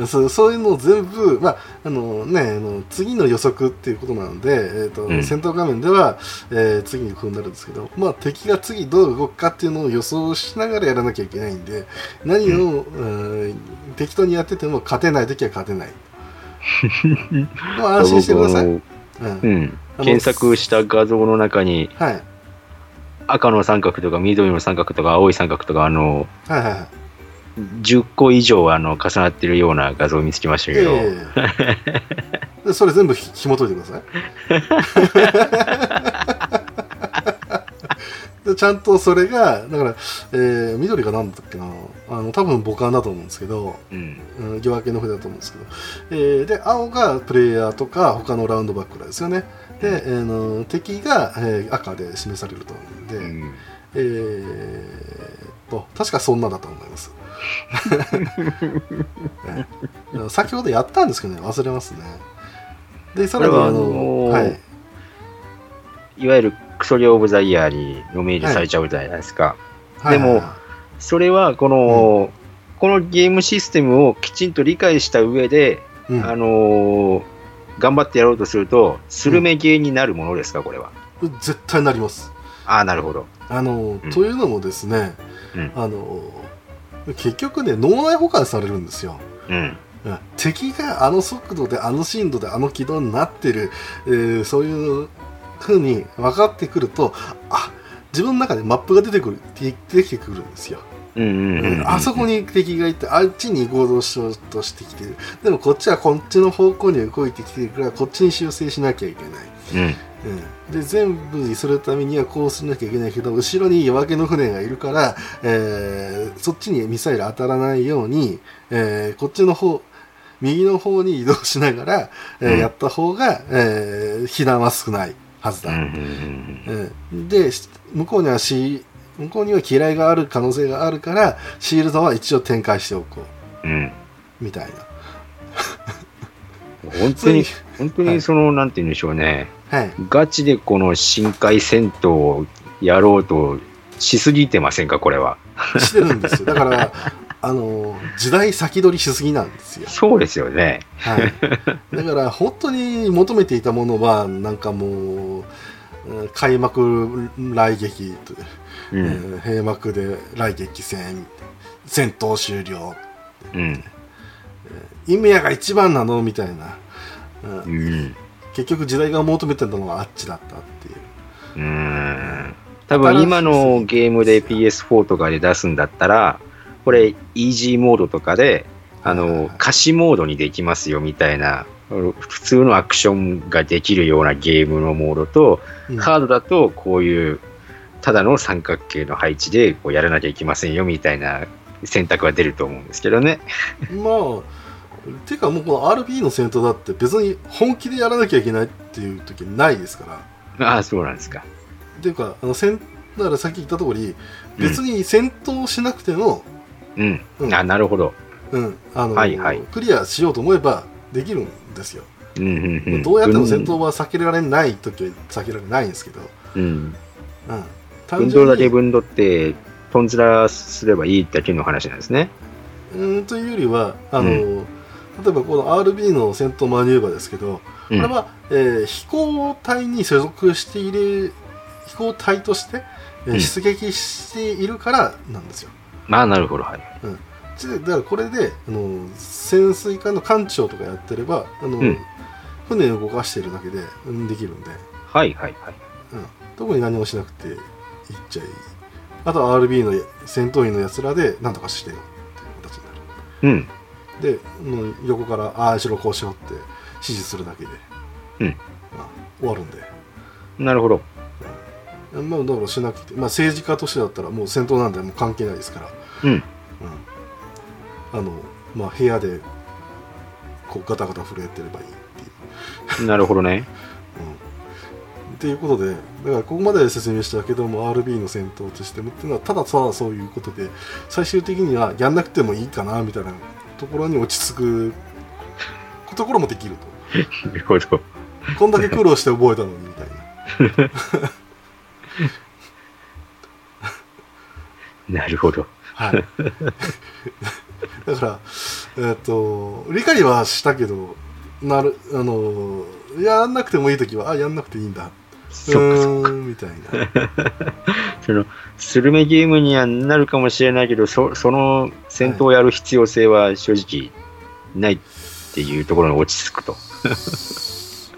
そうそういうのを全部、まああのね、あの次の予測っていうことなので、えーとうん戦闘画面では、えー次にこうなるんですけど、まあ、敵が次どう動くかっていうのを予想しながらやらなきゃいけないんで何を、うん適当にやってても勝てない時は勝てない、<laughs> まあ安心してください。うん。検索した画像の中にはい。赤の三角とか緑の三角とか青い三角とかあのはいはいはい。10個以上あの重なってるような画像を見つけましたけど、ええ。でそれ全部ひ紐解いてください。でちゃんとそれが、だから、えー緑が何だったっけな、あの多分母艦だと思うんですけど、うん。うん、夜明けの船だと思うんですけど、えーで青がプレイヤーとか他のラウンドバックらですよね。で、えーの敵が、えー赤で示されると思うんで、うん。えーっと確かそんなだと思います、ね先ほどやったんですけどね忘れますね。でさらにこれはあの、あのーはい。いわゆるクソリオブザイヤーにノミネートされちゃうじゃないですか、でもはい。はいはいそれはこの、このゲームシステムをきちんと理解した上で、うん。あのー頑張ってやろうとするとスルメゲーになるものですかこれは。絶対なります。ああなるほど。あの、うん。というのもですね、うん。あの結局ね脳内保管されるんですよ。うん。うん。敵があの速度であの深度であの軌道になってる、えーそういう風に分かってくるとあ自分の中でマップが出てくるでできてくるんですよ、あそこに敵がいてあっちに行動しようとしてきてる。でもこっちはこっちの方向に動いてきてるからこっちに修正しなきゃいけない。うん。うん、で全部にするためにはこうしなきゃいけないけど後ろに夜明けの船がいるから、えーそっちにミサイル当たらないように、えーこっちの方右の方に移動しながら、えーうん。やった方が、えー被弾は少ないはずだ、うんうんうんうん。でし向こうにはし向こうには嫌いがある可能性があるからシールドは一応展開しておこう。うん。みたいな。<laughs> 本当に本当にその、なんて言うんでしょうね。はい。ガチでこの深海戦闘をやろうとしすぎてませんかこれは。してるんですよ。だから <laughs> あの時代先取りしすぎなんですよ。そうですよね。はい、だから本当に求めていたものはなんかもううん開幕来劇と、うえん。ー閉幕で来劇戦戦闘終了。うん。イメヤが一番なの？みたいな、うん。うん結局時代が求めてたのがあっちだったっていう。うん。多分今のゲームで PS4 とかで出すんだったらこれイージーモードとかであの歌詞モードにできますよみたいな普通のアクションができるようなゲームのモードとうん。ハードだとこういうただの三角形の配置でこうやらなきゃいけませんよみたいな選択は出ると思うんですけどね。まあていうかもうこの RP の戦闘だって別に本気でやらなきゃいけないっていう時ないですからああ、そうなんですか。っていうかあの戦だからさっき言った通り別に戦闘しなくても、うん。うんあなるほど。うんあのはいはいクリアしようと思えばできるんですよ、うんうんうん、どうやっても戦闘は避けられない時は避けられないんですけど、うん。うん、単運純に動だけ分取って、トンズラすればいいだけの話なんですね。うんというよりはあの、う例えばこの RB の戦闘マニューバーですけど、うんこれは、えー飛行隊に所属している飛行隊として、えーうん出撃しているからなんですよ。まあ、なるほど。はい。でだからこれであの潜水艦の艦長とかやってればあの、うん船を動かしているだけで、うんできるんで、はいはいはい。うん、特に何もしなくていっちゃいいあとは RB の戦闘員のやつらで何とかしてよっていう形になるうん。でもう横からああしろこうしろって指示するだけで、うんまあ、終わるんで、なるほど。まあ、だからしなくて、まあ、政治家としてだったらもう戦闘なんてもう関係ないですから、うん。うんあのまあ、部屋でこうガタガタ震えてればいいっていう。なるほどね。うん、っていうことでだからここまで説明したけども RB の戦闘システムっていうのはただただそういうことで最終的にはやんなくてもいいかなみたいなところに落ち着くところもできるとなるほど。こんだけ苦労して覚えたのにみたいななるほど。はいだからえっ、と理解はしたけどなるあのやんなくてもいい時はあやんなくていいんだそっかそっうーんみたいな <laughs> そのスルメゲームにはなるかもしれないけどそその戦闘をやる必要性は正直ないっていうところに落ち着くと。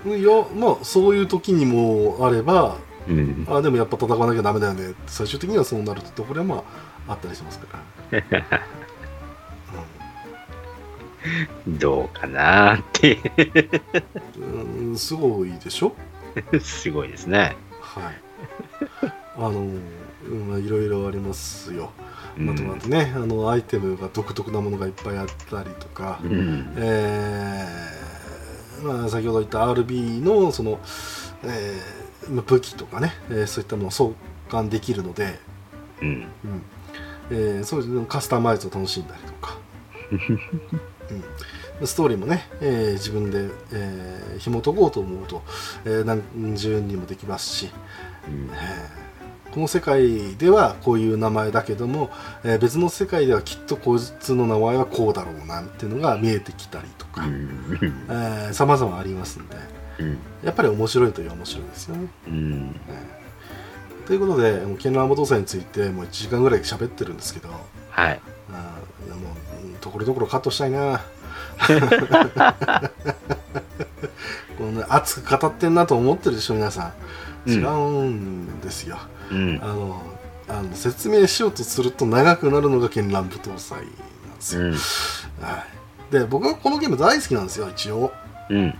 いやまあそういう時にもあればうん。あでもやっぱ戦わなきゃダメだよね最終的にはそうなるってところはまああったりしますから、<laughs> どうかなって。うん、うんすごいでしょ？<laughs> すごいですね。はいあのうんまあいろいろありますようんあとはねあのアイテムが独特なものがいっぱいあったりとか、うん。えーまあ、先ほど言った RB のその、えーまあ武器とかね、えーそういったものを相関できるので、うん。うんえーそういうカスタマイズを楽しんだりとか、<laughs> うん、ストーリーもね、えー自分で、えー紐解こうと思うと、えー何十にもできますし、うんえーこの世界ではこういう名前だけども、えー別の世界ではきっとこいつの名前はこうだろうなっていうのが見えてきたりとかさまざまありますんでうん。やっぱり面白いという面白いですよね。うん。ということでもう絢爛元さについてもう1時間ぐらい喋ってるんですけどはい。あーいやもううんところどころカットしたいな <laughs> この、ね、熱く語ってんなと思ってるでしょ皆さん。違うんですよ、うん。あ。のあの説明しようとすると長くなるのが絢爛舞踏祭なんですよ、うん。はい、で僕はこのゲーム大好きなんですよ一応、うん。うん、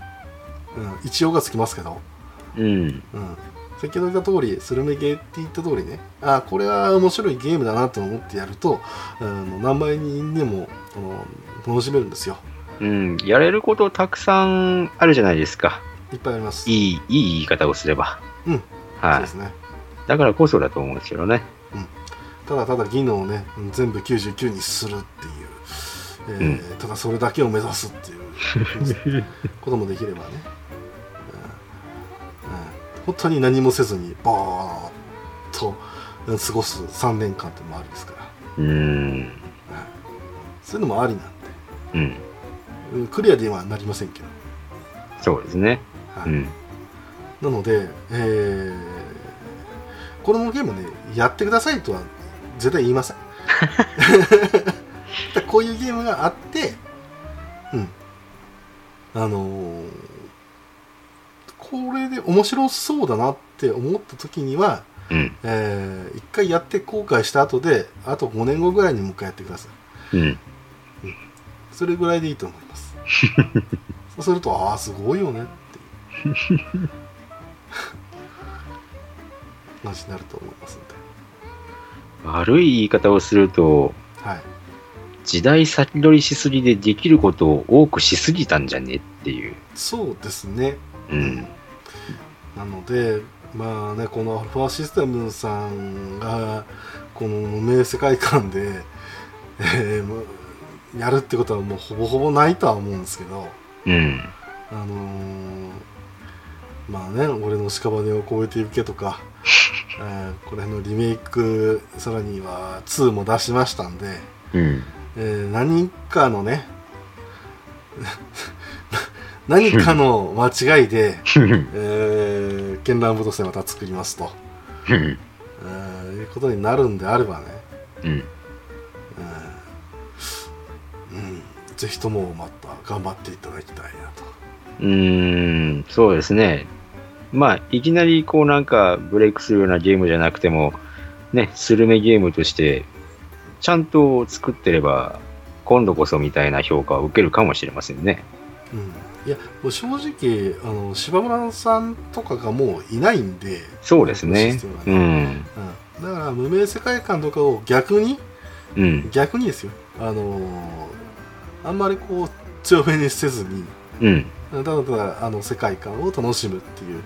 一応がつきますけど、うん。うん、先ほど言った通りスルメゲーって言った通りね。あこれは面白いゲームだなと思ってやるとあの何倍にでもあの楽しめるんですようん。やれることたくさんあるじゃないですか。いっぱいありますいい、いい言い方をすれば。うんはいそうです。ねだからこそだと思うんですけどね。ただただ技能をね全部99にするっていう、えーただそれだけを目指すっていう <laughs> こともできればね、うんうん本当に何もせずにバーッとうん過ごす3年間ってのもありですから、うん。そういうのもありなんでうん。うんクリアではなりませんけど、そうですね。はいうん。なので、えーこのゲームねやってくださいとは絶対言いません <laughs> こういうゲームがあってうんあのーこれで面白そうだなって思った時には、うん。えー一回やって後悔した後であと5年後ぐらいにもう一回やってくださいうん。それぐらいでいいと思います <laughs> そうするとああすごいよねっていう話になると思いますんで悪い言い方をすると、はい時代先取りしすぎでできることを多くしすぎたんじゃねっていう。そうですねうん。なのでまあねこのアルファシステムさんがこの無名世界観で、えーやるってことはもうほぼほぼないとは思うんですけどうん。あのーまあね俺の屍を越えていけとか、<laughs> えーこれのリメイクさらには2も出しましたんで、うん。えー何かのね <laughs> 何かの間違いで、えー、絢爛舞踏祭また作りますと、うん。えーいうことになるんであればね、うん。ぜひともまた頑張っていただきたいなと。うーん、そうですね。まあ、いきなりこうなんかブレイクするようなゲームじゃなくても、ね、スルメゲームとして、ちゃんと作ってれば、今度こそみたいな評価を受けるかもしれませんね。うん、いやもう正直あの柴村さんとかがもういないんで、そうですね。うねん。うん、だから無名世界観とかを逆にうん。逆にですよあのーあんまりこう強めにせずにうん。ただただあの世界観を楽しむっていう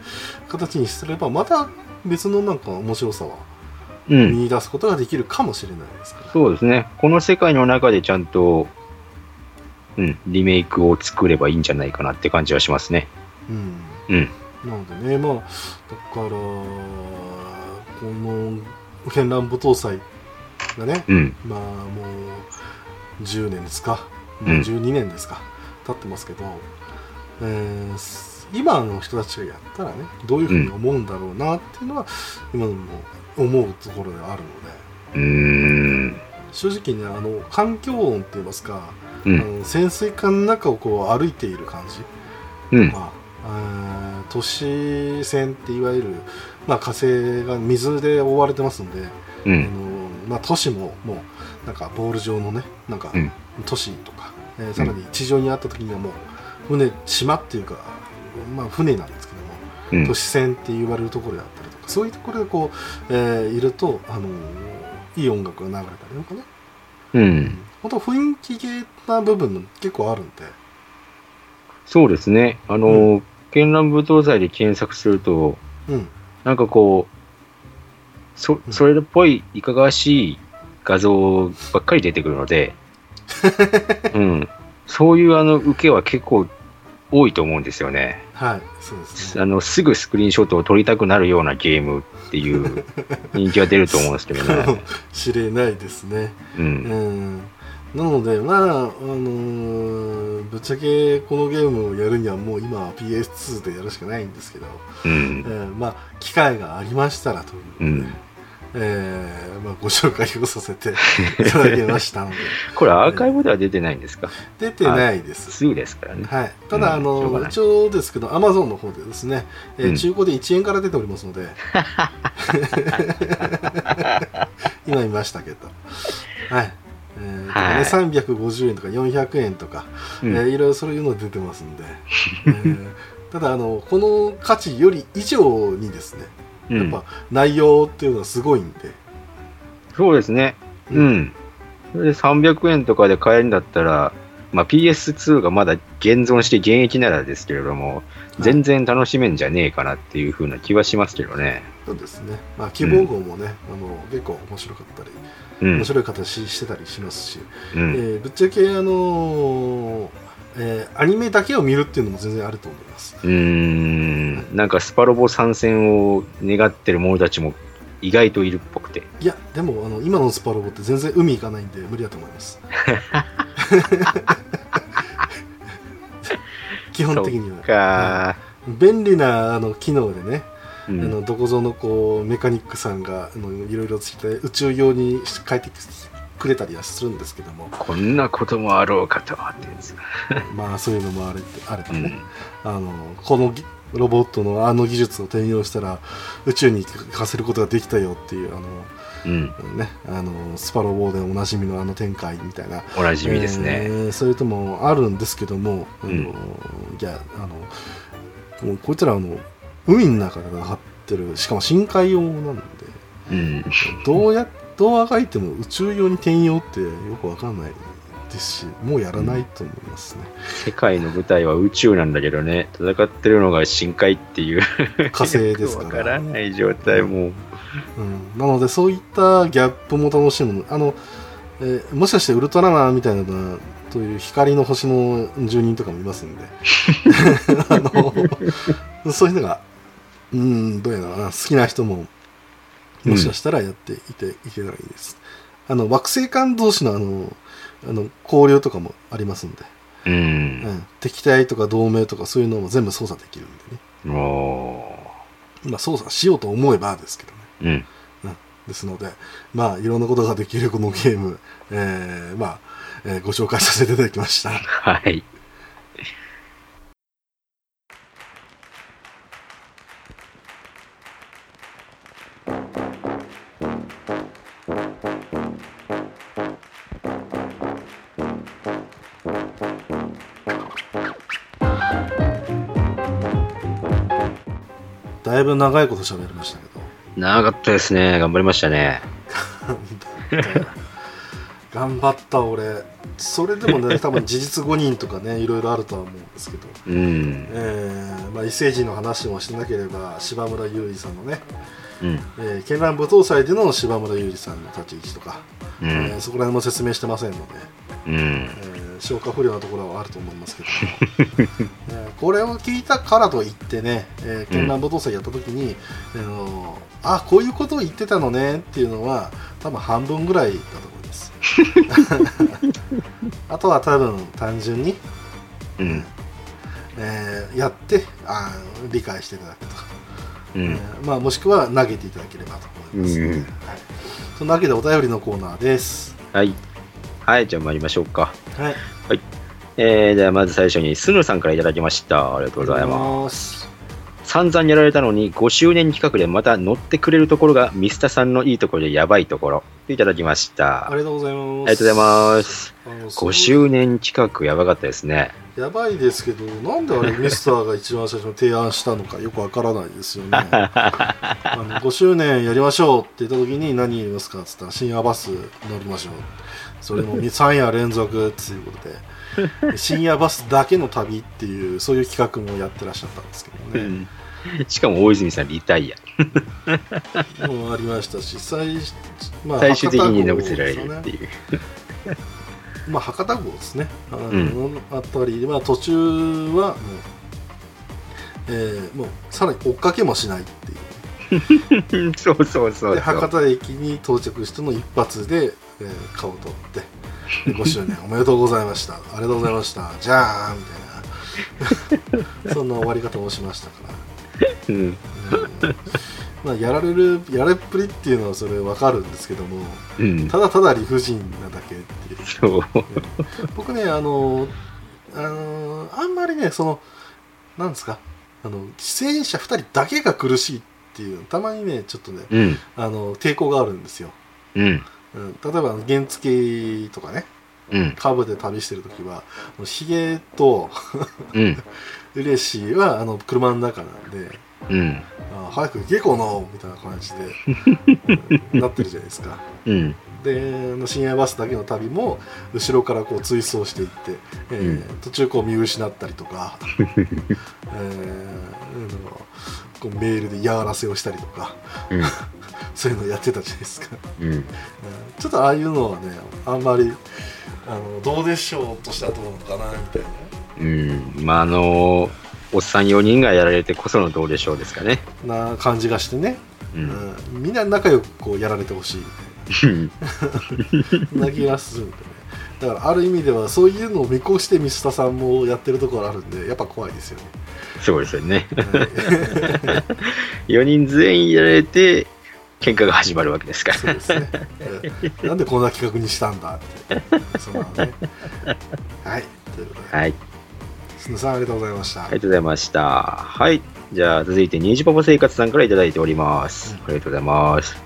形にすればまた別のなんか面白さはうん。見出すことができるかもしれないですから、そうですね。この世界の中でちゃんと、うん、リメイクを作ればいいんじゃないかなって感じはしますね。うん、うん。なのでねまあだからこの <laughs> 絢爛舞踏祭がねうん。まあもう10年ですか、うんもう12年ですか経ってますけど、えーす今の人たちがやったらねどういうふうに思うんだろうなっていうのは、今でも思うところではあるのでうーん。正直ねあの環境音って言いますかうんあの潜水艦の中をこう歩いている感じ、うん。まあ、都市船っていわゆる、まあ、火星が水で覆われてますんで、うあのん。まあ、都市ももうなんかボール状のねなんかうん都市とか、えーさらに地上にあった時にはもう船島っていうか、まあ、船なんですけども、うん。都市船って言われるところであったりとかそういうところでこう、えーいると、あのーいい音楽が流れたりとかね、うん。本当雰囲気系な部分結構あるんで、そうですね。あの、絢爛舞踏祭で検索すると、うん、なんかこう、そうん。それっぽいいかがわしい画像ばっかり出てくるので、うん、そういうあの受けは結構多いと思うんですよね。はいそうですね。あのすぐスクリーンショットを撮りたくなるようなゲームっていう <laughs> 人気が出ると思うんですけどね。知れないですね。う、うん。んなのでまああのーぶっちゃけこのゲームをやるにはもう今は PS2 でやるしかないんですけど、うん。え、ーまあ機会がありましたらということで、うんえーまあ、ご紹介をさせて <laughs> いただきましたので。これアーカイブでは出てないんですか？出てないです。?2 ですからね。はい、ただ、うんあの一応ですけど、アマゾンの方でですね、えーうん。中古で1円から出ておりますので、<laughs> 今見ましたけど、はい、えーはい。350円とか400円とか、うん。えーいろいろそういうの出てますんで、えーただあの、この価値より以上にですね、うんやっぱ内容っていうのはすごいんで、そうですね。ううんん。それで300円とかで買えるんだったら、まあ、PS2 がまだ現存して現役ならですけれども、全然楽しめんじゃねえかなっていう風な気はしますけどね。そうですね、まあ、希望号もね、あの結構面白かったり、うん面。白い形してたりしますし、うんえーぶっちゃけ、あのーえーアニメだけを見るっていうのも全然あると思います。うーん。なんかスパロボ参戦を願ってる者たちも意外といるっぽくて。いや、でもあの今のスパロボって全然海行かないんで無理だと思います。<laughs> 基本的には。か便利なあの機能でね、ー、うんあのどこぞのこうメカニックさんがあのいろいろついて宇宙用に変えてくれたりはするんですけども、こんなこともあろうかとってやつ。<laughs> まあそういうのもあれあればね、うん。あのこのぎロボットのあの技術を転用したら宇宙に行かせることができたよっていうあの、うん。ね、あのスパロボでおなじみのあの展開みたいなおなじみですね。えーそういうともあるんですけども、あのうんいやあのもうこいつらあの海の中で張ってるしかも深海用なんでうん。どうやどうあがいても宇宙用に転用ってよくわかんないですしもうやらないと思いますね、世界の舞台は宇宙なんだけどね、戦ってるのが深海っていう。火星ですかわらからない状態も。う。うん、なのでそういったギャップも楽しむあの、えーもしかしてウルトラマンみたいなという光の星の住人とかもいますんで。<laughs> <laughs> あのそういうのがうんどうやらな好きな人ももしかしたらやっていていけたらいいです、あの惑星間同士のあのあの交流とかもありますんで、う。うんん、敵対とか同盟とかそういうのも全部操作できるんでねおまあ操作しようと思えばですけどねーうん。ですので、まあ、いろんなことができるこのゲーム、えーまあ、えーご紹介させていただきました。はい。だいぶ長いこと喋りましたけど、長かったですね。頑張りましたね。頑張った俺、それでもね、<laughs> 多分事実誤認とかね、いろいろあるとは思うんですけど、うん。えーまあ、異星人の話もしてなければ、柴村優里さんのね、うん。えー、絢爛舞踏祭での柴村優里さんの立ち位置とか、うえーん。そこら辺も説明してませんので、うん。えー消化不良なところはあると思いますけど、<laughs> えーこれを聞いたからといってね、えー、絢爛舞踏祭やった時に、あのーあこういうことを言ってたのねっていうのは多分半分ぐらいだと思います。<laughs> あとは多分単純に、うん。えーやってあー理解していただくと。か、うん。えーまあ、もしくは投げていただければと思いますので、うん。はい、そんなわけでお便りのコーナーです。はい。はい、じゃあ参りましょうか。はい。えー、ではまず最初に、スヌさんからいただきました。ありがとうございます。す。散々やられたのに5周年企画でまた乗ってくれるところがミスタさんのいいところでやばいところ。いただきました。ありありがとうございます。がとうございます。あの5周年企画やばかったですね。やばいですけど、なんであれミスターが一番最初に提案したのかよくわからないですよね。<laughs> あの5周年やりましょうって言った時に何言いますかって言ったら深夜バス乗りましょう。それも3夜連続っていうことで、<laughs> 深夜バスだけの旅っていう、そういう企画もやってらっしゃったんですけどね。しかも大泉さんリタイア。もうありましたし、最,、ま最終的に乗せられるっていう。まあ、博多号ですね、あのんあったり、まあ、途中はもう、えーもうさらに追っかけもしないっていう、<laughs> そうそうそうでそう。博多駅に到着しての一発で、えー顔を取って、で5周年おめでとうございました、ありがとうございました、じゃーんみたいな、<laughs> そんな終わり方をしましたから。うんうんまあ、やられるやれっぷりっていうのはそれ分かるんですけどもうん。ただただ理不尽なだけっていう。僕ねあのあのあんまりねそのなんですかあの出演者2人だけが苦しいっていうたまにねちょっとねうん。あの抵抗があるんですよ、うん。うん、例えば原付とかねうん。カブで旅してる時はヒゲとうん。<laughs> 嬉しいはあの車の中なんでうん。あ早く行けこのみたいな感じで、う <laughs> んなってるじゃないですかうん。で深夜バスだけの旅も後ろからこう追走していって、えーうん途中こう見失ったりとか、<laughs> えーこうメールで嫌がらせをしたりとかうん。<laughs> そういうのやってたじゃないですか、うん。うんちょっとああいうのはねあんまりあのどうでしょうとしたと思うのかなみたいなうん。まあ、あのおっさん4人がやられてこそのどうでしょうですかね。な感じがしてね、う。うんんみんな仲良くこうやられてほしい <laughs> な気がするんでねだからある意味ではそういうのを見越してミスタさんもやってるところあるんでやっぱ怖いですよね、そうですよね。はい4人全員やられて、喧嘩が始まるわけですから。そうですね、うんなんでこんな企画にしたんだってそんなのねはいということではい。すぬさんありがとうございました、ありがとうございました。はい。じゃあ、続いて、ニジパパ生活さんからいただいております。ありがとうございます。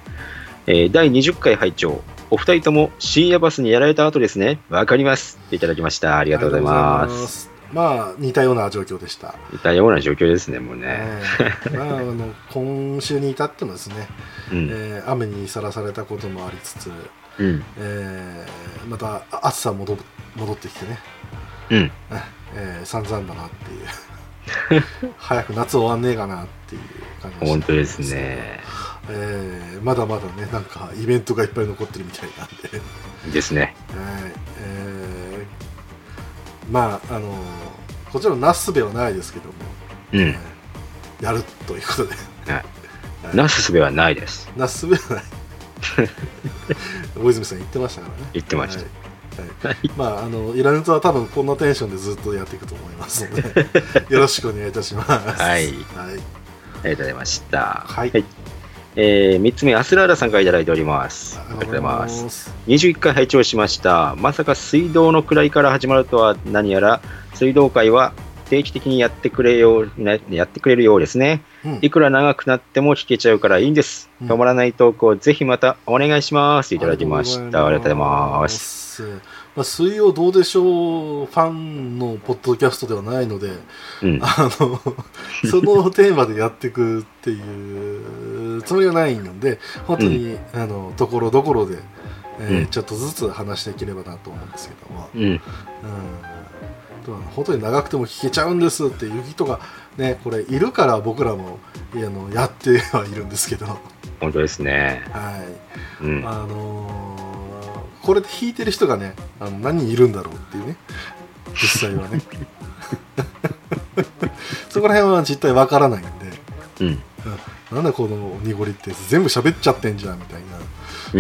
えー第20回拝聴お二人とも深夜バスにやられた後ですね。わかります。いただきました。ありあがとうございます。すまあ似たような状況でした、似たような状況ですね、もうね。ええまあ、あの今週に至ってもですね、うん。えー雨にさらされたこともありつつ、うん。えーまた暑さ戻戻ってきてね、うん。えー散々だなっていう <laughs> 早く夏終わんねえかなっていう感じ本当ですね。えーまだまだねなんかイベントがいっぱい残ってるみたいなんで、ですね。はいえーまああのこちらのなすすべはないですけども、うん。えーやるということで。はい。なすすべはないです。なすすべはない。<laughs> 大泉さん言ってましたからね。言ってました。はい。はい。まああのイラヌツは多分こんなテンションでずっとやっていくと思いますので <laughs> よろしくお願いいたします。はい。はい、ありがとうございました。はいえー、3つ目、アスラーラさんからいただいております。ありがとうございます。す21回拝聴しました。まさか水道の位から始まるとは何やら、水道会は定期的にやってくれよう、ねやってくれるようですね。うんいくら長くなっても聞けちゃうからいいんです。うん止まらない投稿、ぜひまたお願いします。いただきました。ありがとうございます。す。まあ、水曜どうでしょうファンのポッドキャストではないので、うん。あの、<laughs> そのテーマでやっていくっていうつもりはないので、本当に、あの、ところどころで、えーうんちょっとずつ話していければなと思うんですけども、うん。うん。本当に長くても聞けちゃうんですっていう人がね、これいるから僕らも、あの、やってはいるんですけど、は本当ですね。い。うん。あのーこれで弾いてる人がねあの何人いるんだろうっていうね実際はね <laughs> そこら辺は実態わからないんでうん。なんだこの濁りって全部喋っちゃってんじゃんみたいな、うん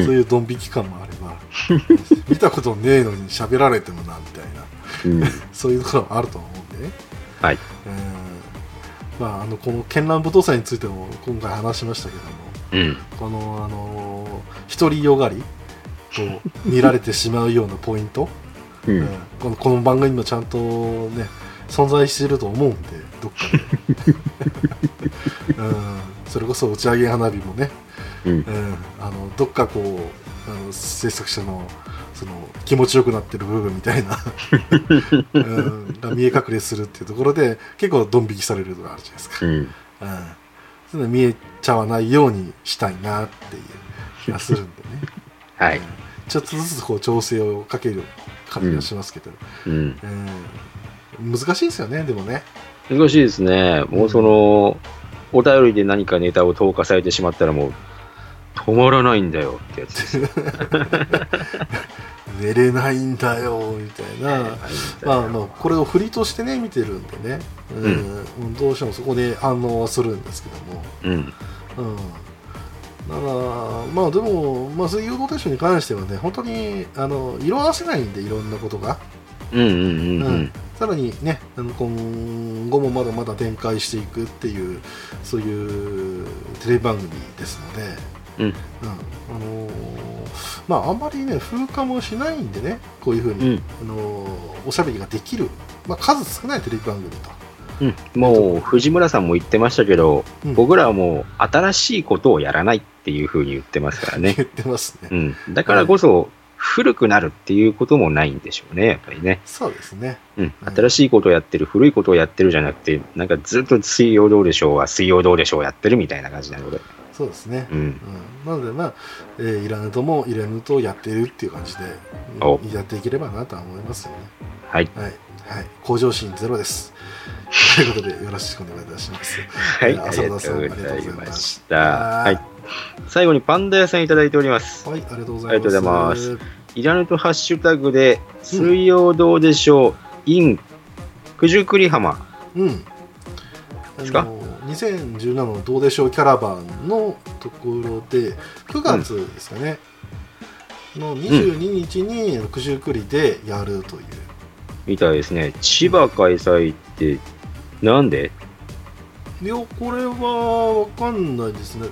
そういうドン引き感もあれば <laughs> 見たことねえのに喋られてもなみたいなうん。そういうところはあると思うんでね、はい。うんまあ、あのこの絢爛舞踏祭についても今回話しましたけどもうん。このあのー独りよがりと見られてしまうようなポイント、うん。うん。このこの番組もちゃんとね存在してると思うんでどっかで、<laughs> うん、それこそ打ち上げ花火もね、うん。うん、あのどっかこうあの制作者のその気持ちよくなってる部分みたいな、うん、が見え隠れするっていうところで結構ドン引きされるのがあるじゃないですか、うん。うん、そういうの見えちゃわないようにしたいなっていう気がするんでね、はい。うん。ちょっとずつこう調整をかける感じがしますけど、うん。うん、難しいですよねでもね。難しいですね。もうその、お便りで何かネタを投下されてしまったらもう、止まらないんだよってやつ。<laughs> 寝れないんだよみたいな、まあまあこれを振りとしてね見てるんでね、うん。どうしてもそこで反応はするんですけども、うん。うん、だからまあでも、まあ、水曜ローテーションに関してはね本当にあの色あせないんでいろんなことが、うんうんうんううん。ん。さらにねあの今後もまだまだ展開していくっていうそういうテレビ番組ですので、うん。うん。あのーまああんまりね風化もしないんでねこういうふうに、うん。あのーおしゃべりができる、まあ、数少ないテレビ番組と。うん、もう藤村さんも言ってましたけど、うん。僕らはもう新しいことをやらない。っていうふうに言ってますからね。<laughs> 言ってますね。うん、だからこそ、古くなるっていうこともないんでしょうね、やっぱりね。そうですね。うん、新しいことをやってる、古いことをやってるじゃなくて、なんかずっと水曜どうでしょうは水曜どうでしょうやってるみたいな感じなので。そうですね。うん。うん、なので、まあ、えーイラヌともイラヌとやってるっていう感じで、おやっていければなとは思いますよね。はい。はい。はい。向上心ゼロです。<laughs> ということで、よろしくお願いいたします。はい、えーありがとうご浅田さんざいありがとうございましたた。はい。最後にパンダ屋さんいただいております。はい、ありがとうございます。ありがとうございますイラヌとハッシュタグで、水曜どうでしょう、in 九十九里浜。うん。あですか？の2017のどうでしょうキャラバンのところで9月ですかね、の22日に九十九里でやるという、みたいですね。千葉開催って、なんで？いやこれは分かんないですね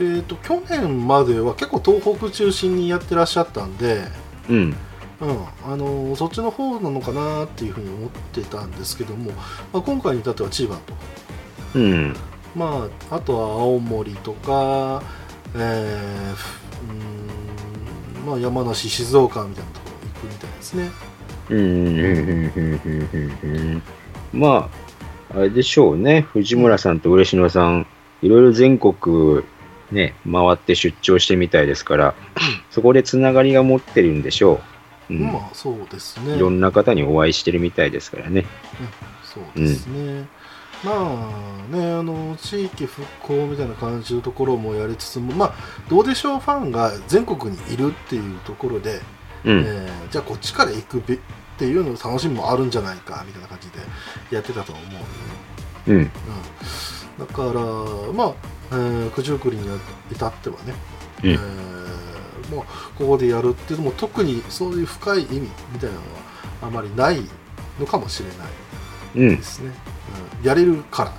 えっ、と去年までは結構東北中心にやってらっしゃったんでうん。うん、あのそっちの方なのかなっていうふうに思ってたんですけども、まあ、今回に至っては千葉とうん。まあ、あとは青森とか、えーふうーんまあ、山梨、静岡みたいなところ行くみたいですね。うんうんうんうんうんうんまあ、あれでしょうね。藤村さんと嬉野さん、いろいろ全国ね、回って出張してみたいですから、<clears throat> そこでつながりが持ってるんでしょう。うんまあ、そうですね。いろんな方にお会いしてるみたいですからね。そうですね。まあね、あの地域復興みたいな感じのところもやりつつも、まあ、どうでしょうファンが全国にいるっていうところで、うん。えーじゃあこっちから行くべっていうの楽しみもあるんじゃないかみたいな感じでやってたと思ううん。うん、だからまあ、えー九十九里に至ってはね、うんえーもうここでやるっていうのも特にそういう深い意味みたいなのはあまりないのかもしれないうんで。すね、うん、やれるから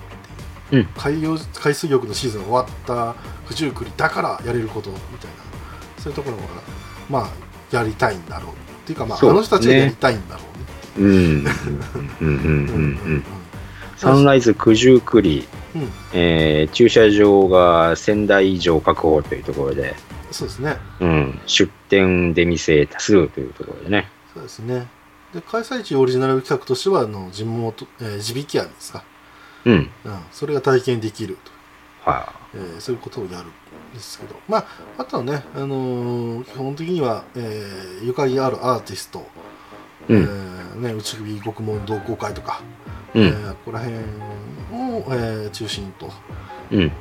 う、うん。海洋海水浴のシーズンが終わった九十九里だからやれることみたいな。そういうところがまあやりたいんだろうっていうか、まあ、ね。の人たちがやりたいんだろうね。うん。うん。うん。うん。ううん。サンライズ九十九里、うん。えー駐車場が1000台以上確保というところで、そうですねうん、出店出店多数というところでね。そうですねで開催地オリジナル企画としてはあの地元、えー地引き網ですか、うん。うん、それが体験できるとはえーそういうことをやるんですけど、まあ、あとはね、あのー基本的には、えーゆかりあるアーティスト、うんえーね、内首獄門同好会とか、あ。うえん。ーここら辺を、えー中心と、うん。え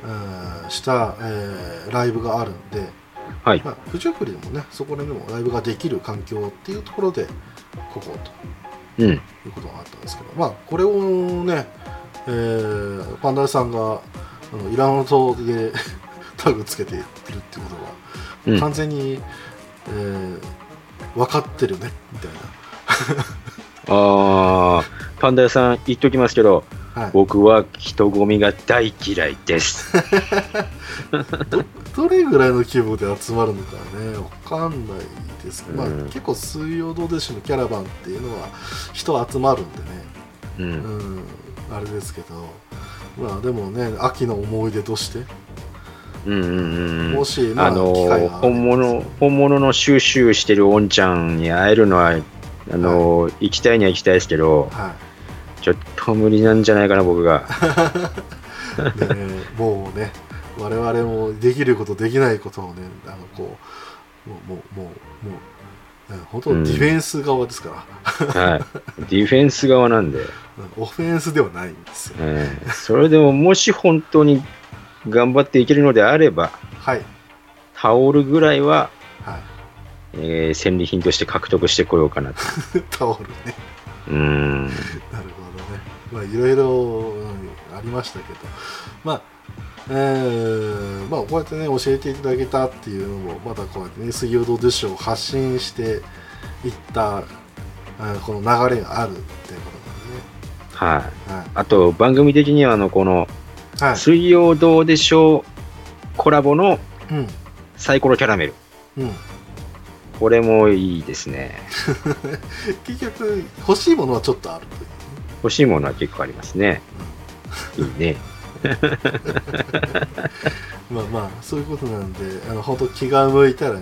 ーした、えーライブがあるんで、はい。まあ、九十九里でもね、そこら辺でもライブができる環境っていうところで、こことうん。いうことがあったんですけど、まあ、これをね、えーパンダ屋さんがあのイラン島でタグつけてるってことは、うん完全に、えー分かってるねみたいああ、パンダ屋さん言っときますけど、な、はい、僕は人混みが大嫌いです。<laughs> どれぐらいの規模で集まるのかねわかんないですけど、まあうん結構水曜どうでしょうのキャラバンっていうのは人集まるんでねう。うんんあれですけどまあでもね秋の思い出として。もしまああの本物本物の収集してるおんちゃんに会えるのはあの、行きたいには行きたいですけどはい。ちょっと無理なんじゃないかな僕が。<laughs> もうね、我々もできること、できないことをね、あのこう、もう、もう、もう、もう、ね本当、デうんィフェンス側ですから、はい。ディフェンス側なんで、<laughs> うんオフェンスではないんですよ。えーそれでももし本当に頑張っていけるのであればはい、タオルぐらいは、はえー戦利品として獲得してこようかなと。い、<laughs> タオルね、うーん。なるほどね。まあ、いろいろ、うんありましたけど、まあ、えーまあ、こうやってね、教えていただけたっていうのも、またこうやってね、水曜どうでしょうを発信していった、あこの流れがあるっていうことはい。なんでね。はい。あと番組的にはあのこのはい。水曜どうでしょうコラボのうん。サイコロキャラメルうん。これもいいですね <laughs> 結局、欲しいものはちょっとあるという。欲しいものは結構ありますねいいね <laughs> まあまあ、そういうことなんで、あの、本当気が向いたらね、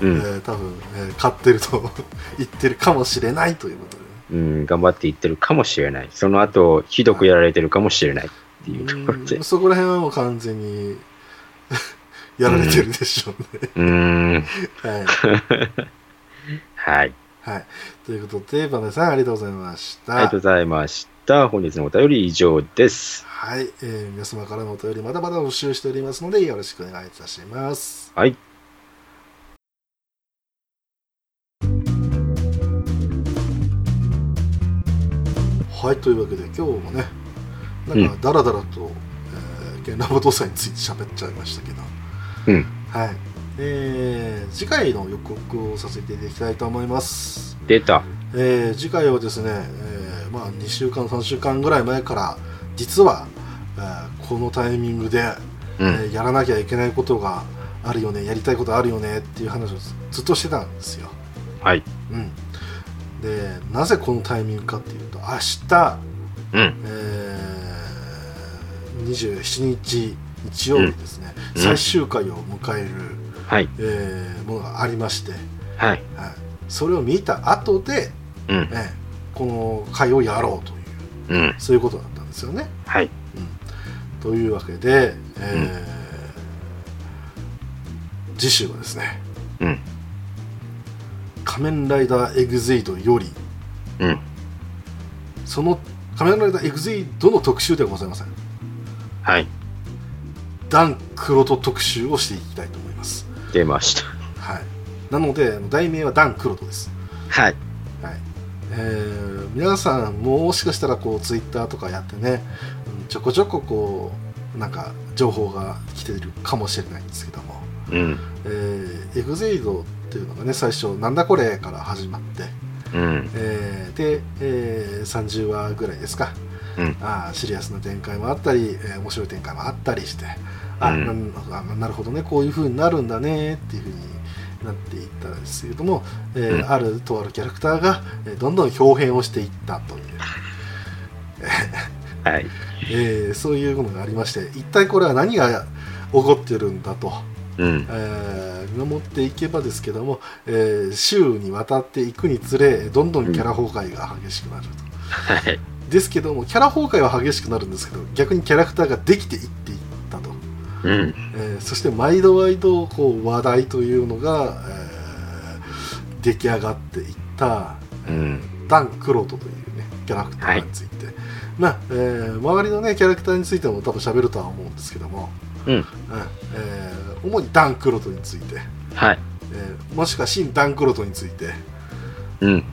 うん、えー多分、えー買ってると言ってるかもしれないということでね。うん、頑張っていってるかもしれないその後ひどくやられてるかもしれないっていうところでうんそこら辺はもう完全に <laughs> やられてるでしょうね。うーんはい。<laughs> はいはい。ということで、バネさん、ありがとうございました。ありがとうございました本日のお便り以上ですはい、えー皆様からのお便りまだまだ募集しておりますのでよろしくお願いいたします。はいはい、というわけで今日もね、なんかだらだらと、えー、現ラボ動作について喋っちゃいましたけど、うん。はい。えー次回の予告をさせていただきたいと思います。出た。えー次回はですね、えーまあ、2週間、3週間ぐらい前から、実は、えーこのタイミングで、うん。えーやらなきゃいけないことがあるよね、やりたいことあるよねっていう話をずずっとしてたんですよ。はい。うん、で、なぜこのタイミングかっていうと、明日、うん。えー27日日曜日ですね、うん。最終回を迎える、はい。えーものがありまして、はい。はい、それを見た後で、うん。えーこの回をやろうといううん。そういうことだったんですよね。はい。うん、というわけで、えー次週はですねうん「仮面ライダーエグゼイド」よりうん。その「仮面ライダーエグゼイド」の特集ではございませんはい。ダン・クロト特集をしていきたいと思います。出ました。はい、なので題名はダン・クロトです。はい。はい。えー皆さんももしかしたらこうツイッターとかやってね、うんちょこちょここうなんか情報が来てるかもしれないんですけども、うん。えーエグゼイドっていうのがね最初なんだこれから始まって、うん。えーで、えー30話ぐらいですか、うん。あーシリアスな展開もあったり、えー面白い展開もあったりしてあ、うん。ななるほどねこういう風になるんだねっていう風になっていったんですけれども、えーうん。あるとあるキャラクターが、えーどんどん表変をしていったという、<laughs> はい。えーそういうものがありまして一体これは何が起こってるんだと、うん。えー見守っていけばですけども、えー週にわたっていくにつれどんどんキャラ崩壊が激しくなると。<laughs> はいですけどもキャラ崩壊は激しくなるんですけど逆にキャラクターができていっていったと、うん。えーそして毎度毎度こう話題というのが、えー出来上がっていった、えーうん。ダン・クロートというねキャラクターについて、まあ、えー周りのねキャラクターについても多分喋るとは思うんですけども、うん。うんえー主にダン・クロートについて、はい。えーもしくは新ダン・クロートについてうん。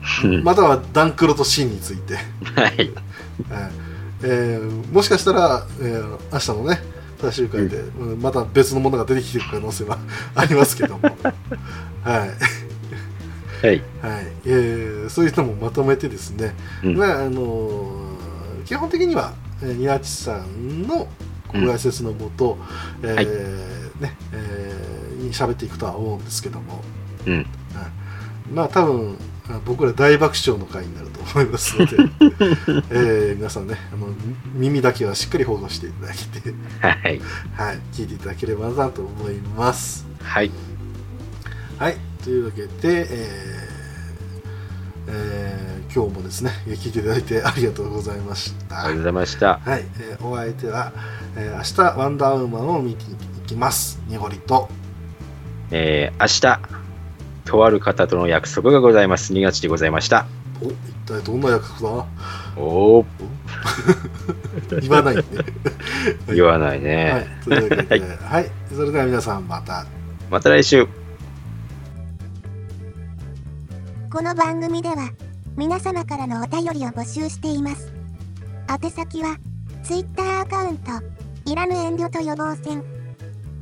またはダン・クロート新について。はい。えーもしかしたら、えー明日のね最終回で、うん。また別のものが出てきてる可能性はありますけども。<laughs> はい、はい。はい。えーそういうのもまとめてですね、うん。まああのー基本的には、えー、ニアチさんのご解説のもと、えーはい。ね、えー、に喋っていくとは思うんですけども、うん。まあ多分僕ら大爆笑の回になると思いますので、<laughs> えー皆さんねあの耳だけはしっかり保護していただいて、はい。はい、聞いていただければなと思います。はい。はい、というわけで、えーえー今日もですね聞いていただいてありがとうございました。ありがとうございました。はい、えーお相手は、えー明日ワンダーウーマンを見ていきます。にごりと、えー、明日、とある方との約束がございます。2月でございました。お一体どんな約束だ？おー、<laughs> 言わないね。<laughs> 言わないはいね。、といははい、それでは皆さんまた。また来週。この番組では皆様からのお便りを募集しています。宛先は Twitter アカウントいらぬ遠慮と予防線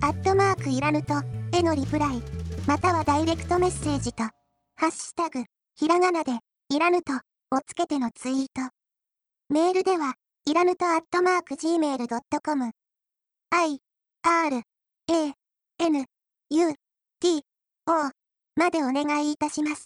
アットマークいらぬとへのリプライまたはダイレクトメッセージとハッシュタグひらがなでいらぬとをつけてのツイートメールではいらぬとアットマーク gmail.com i r a n u t o までお願いいたします。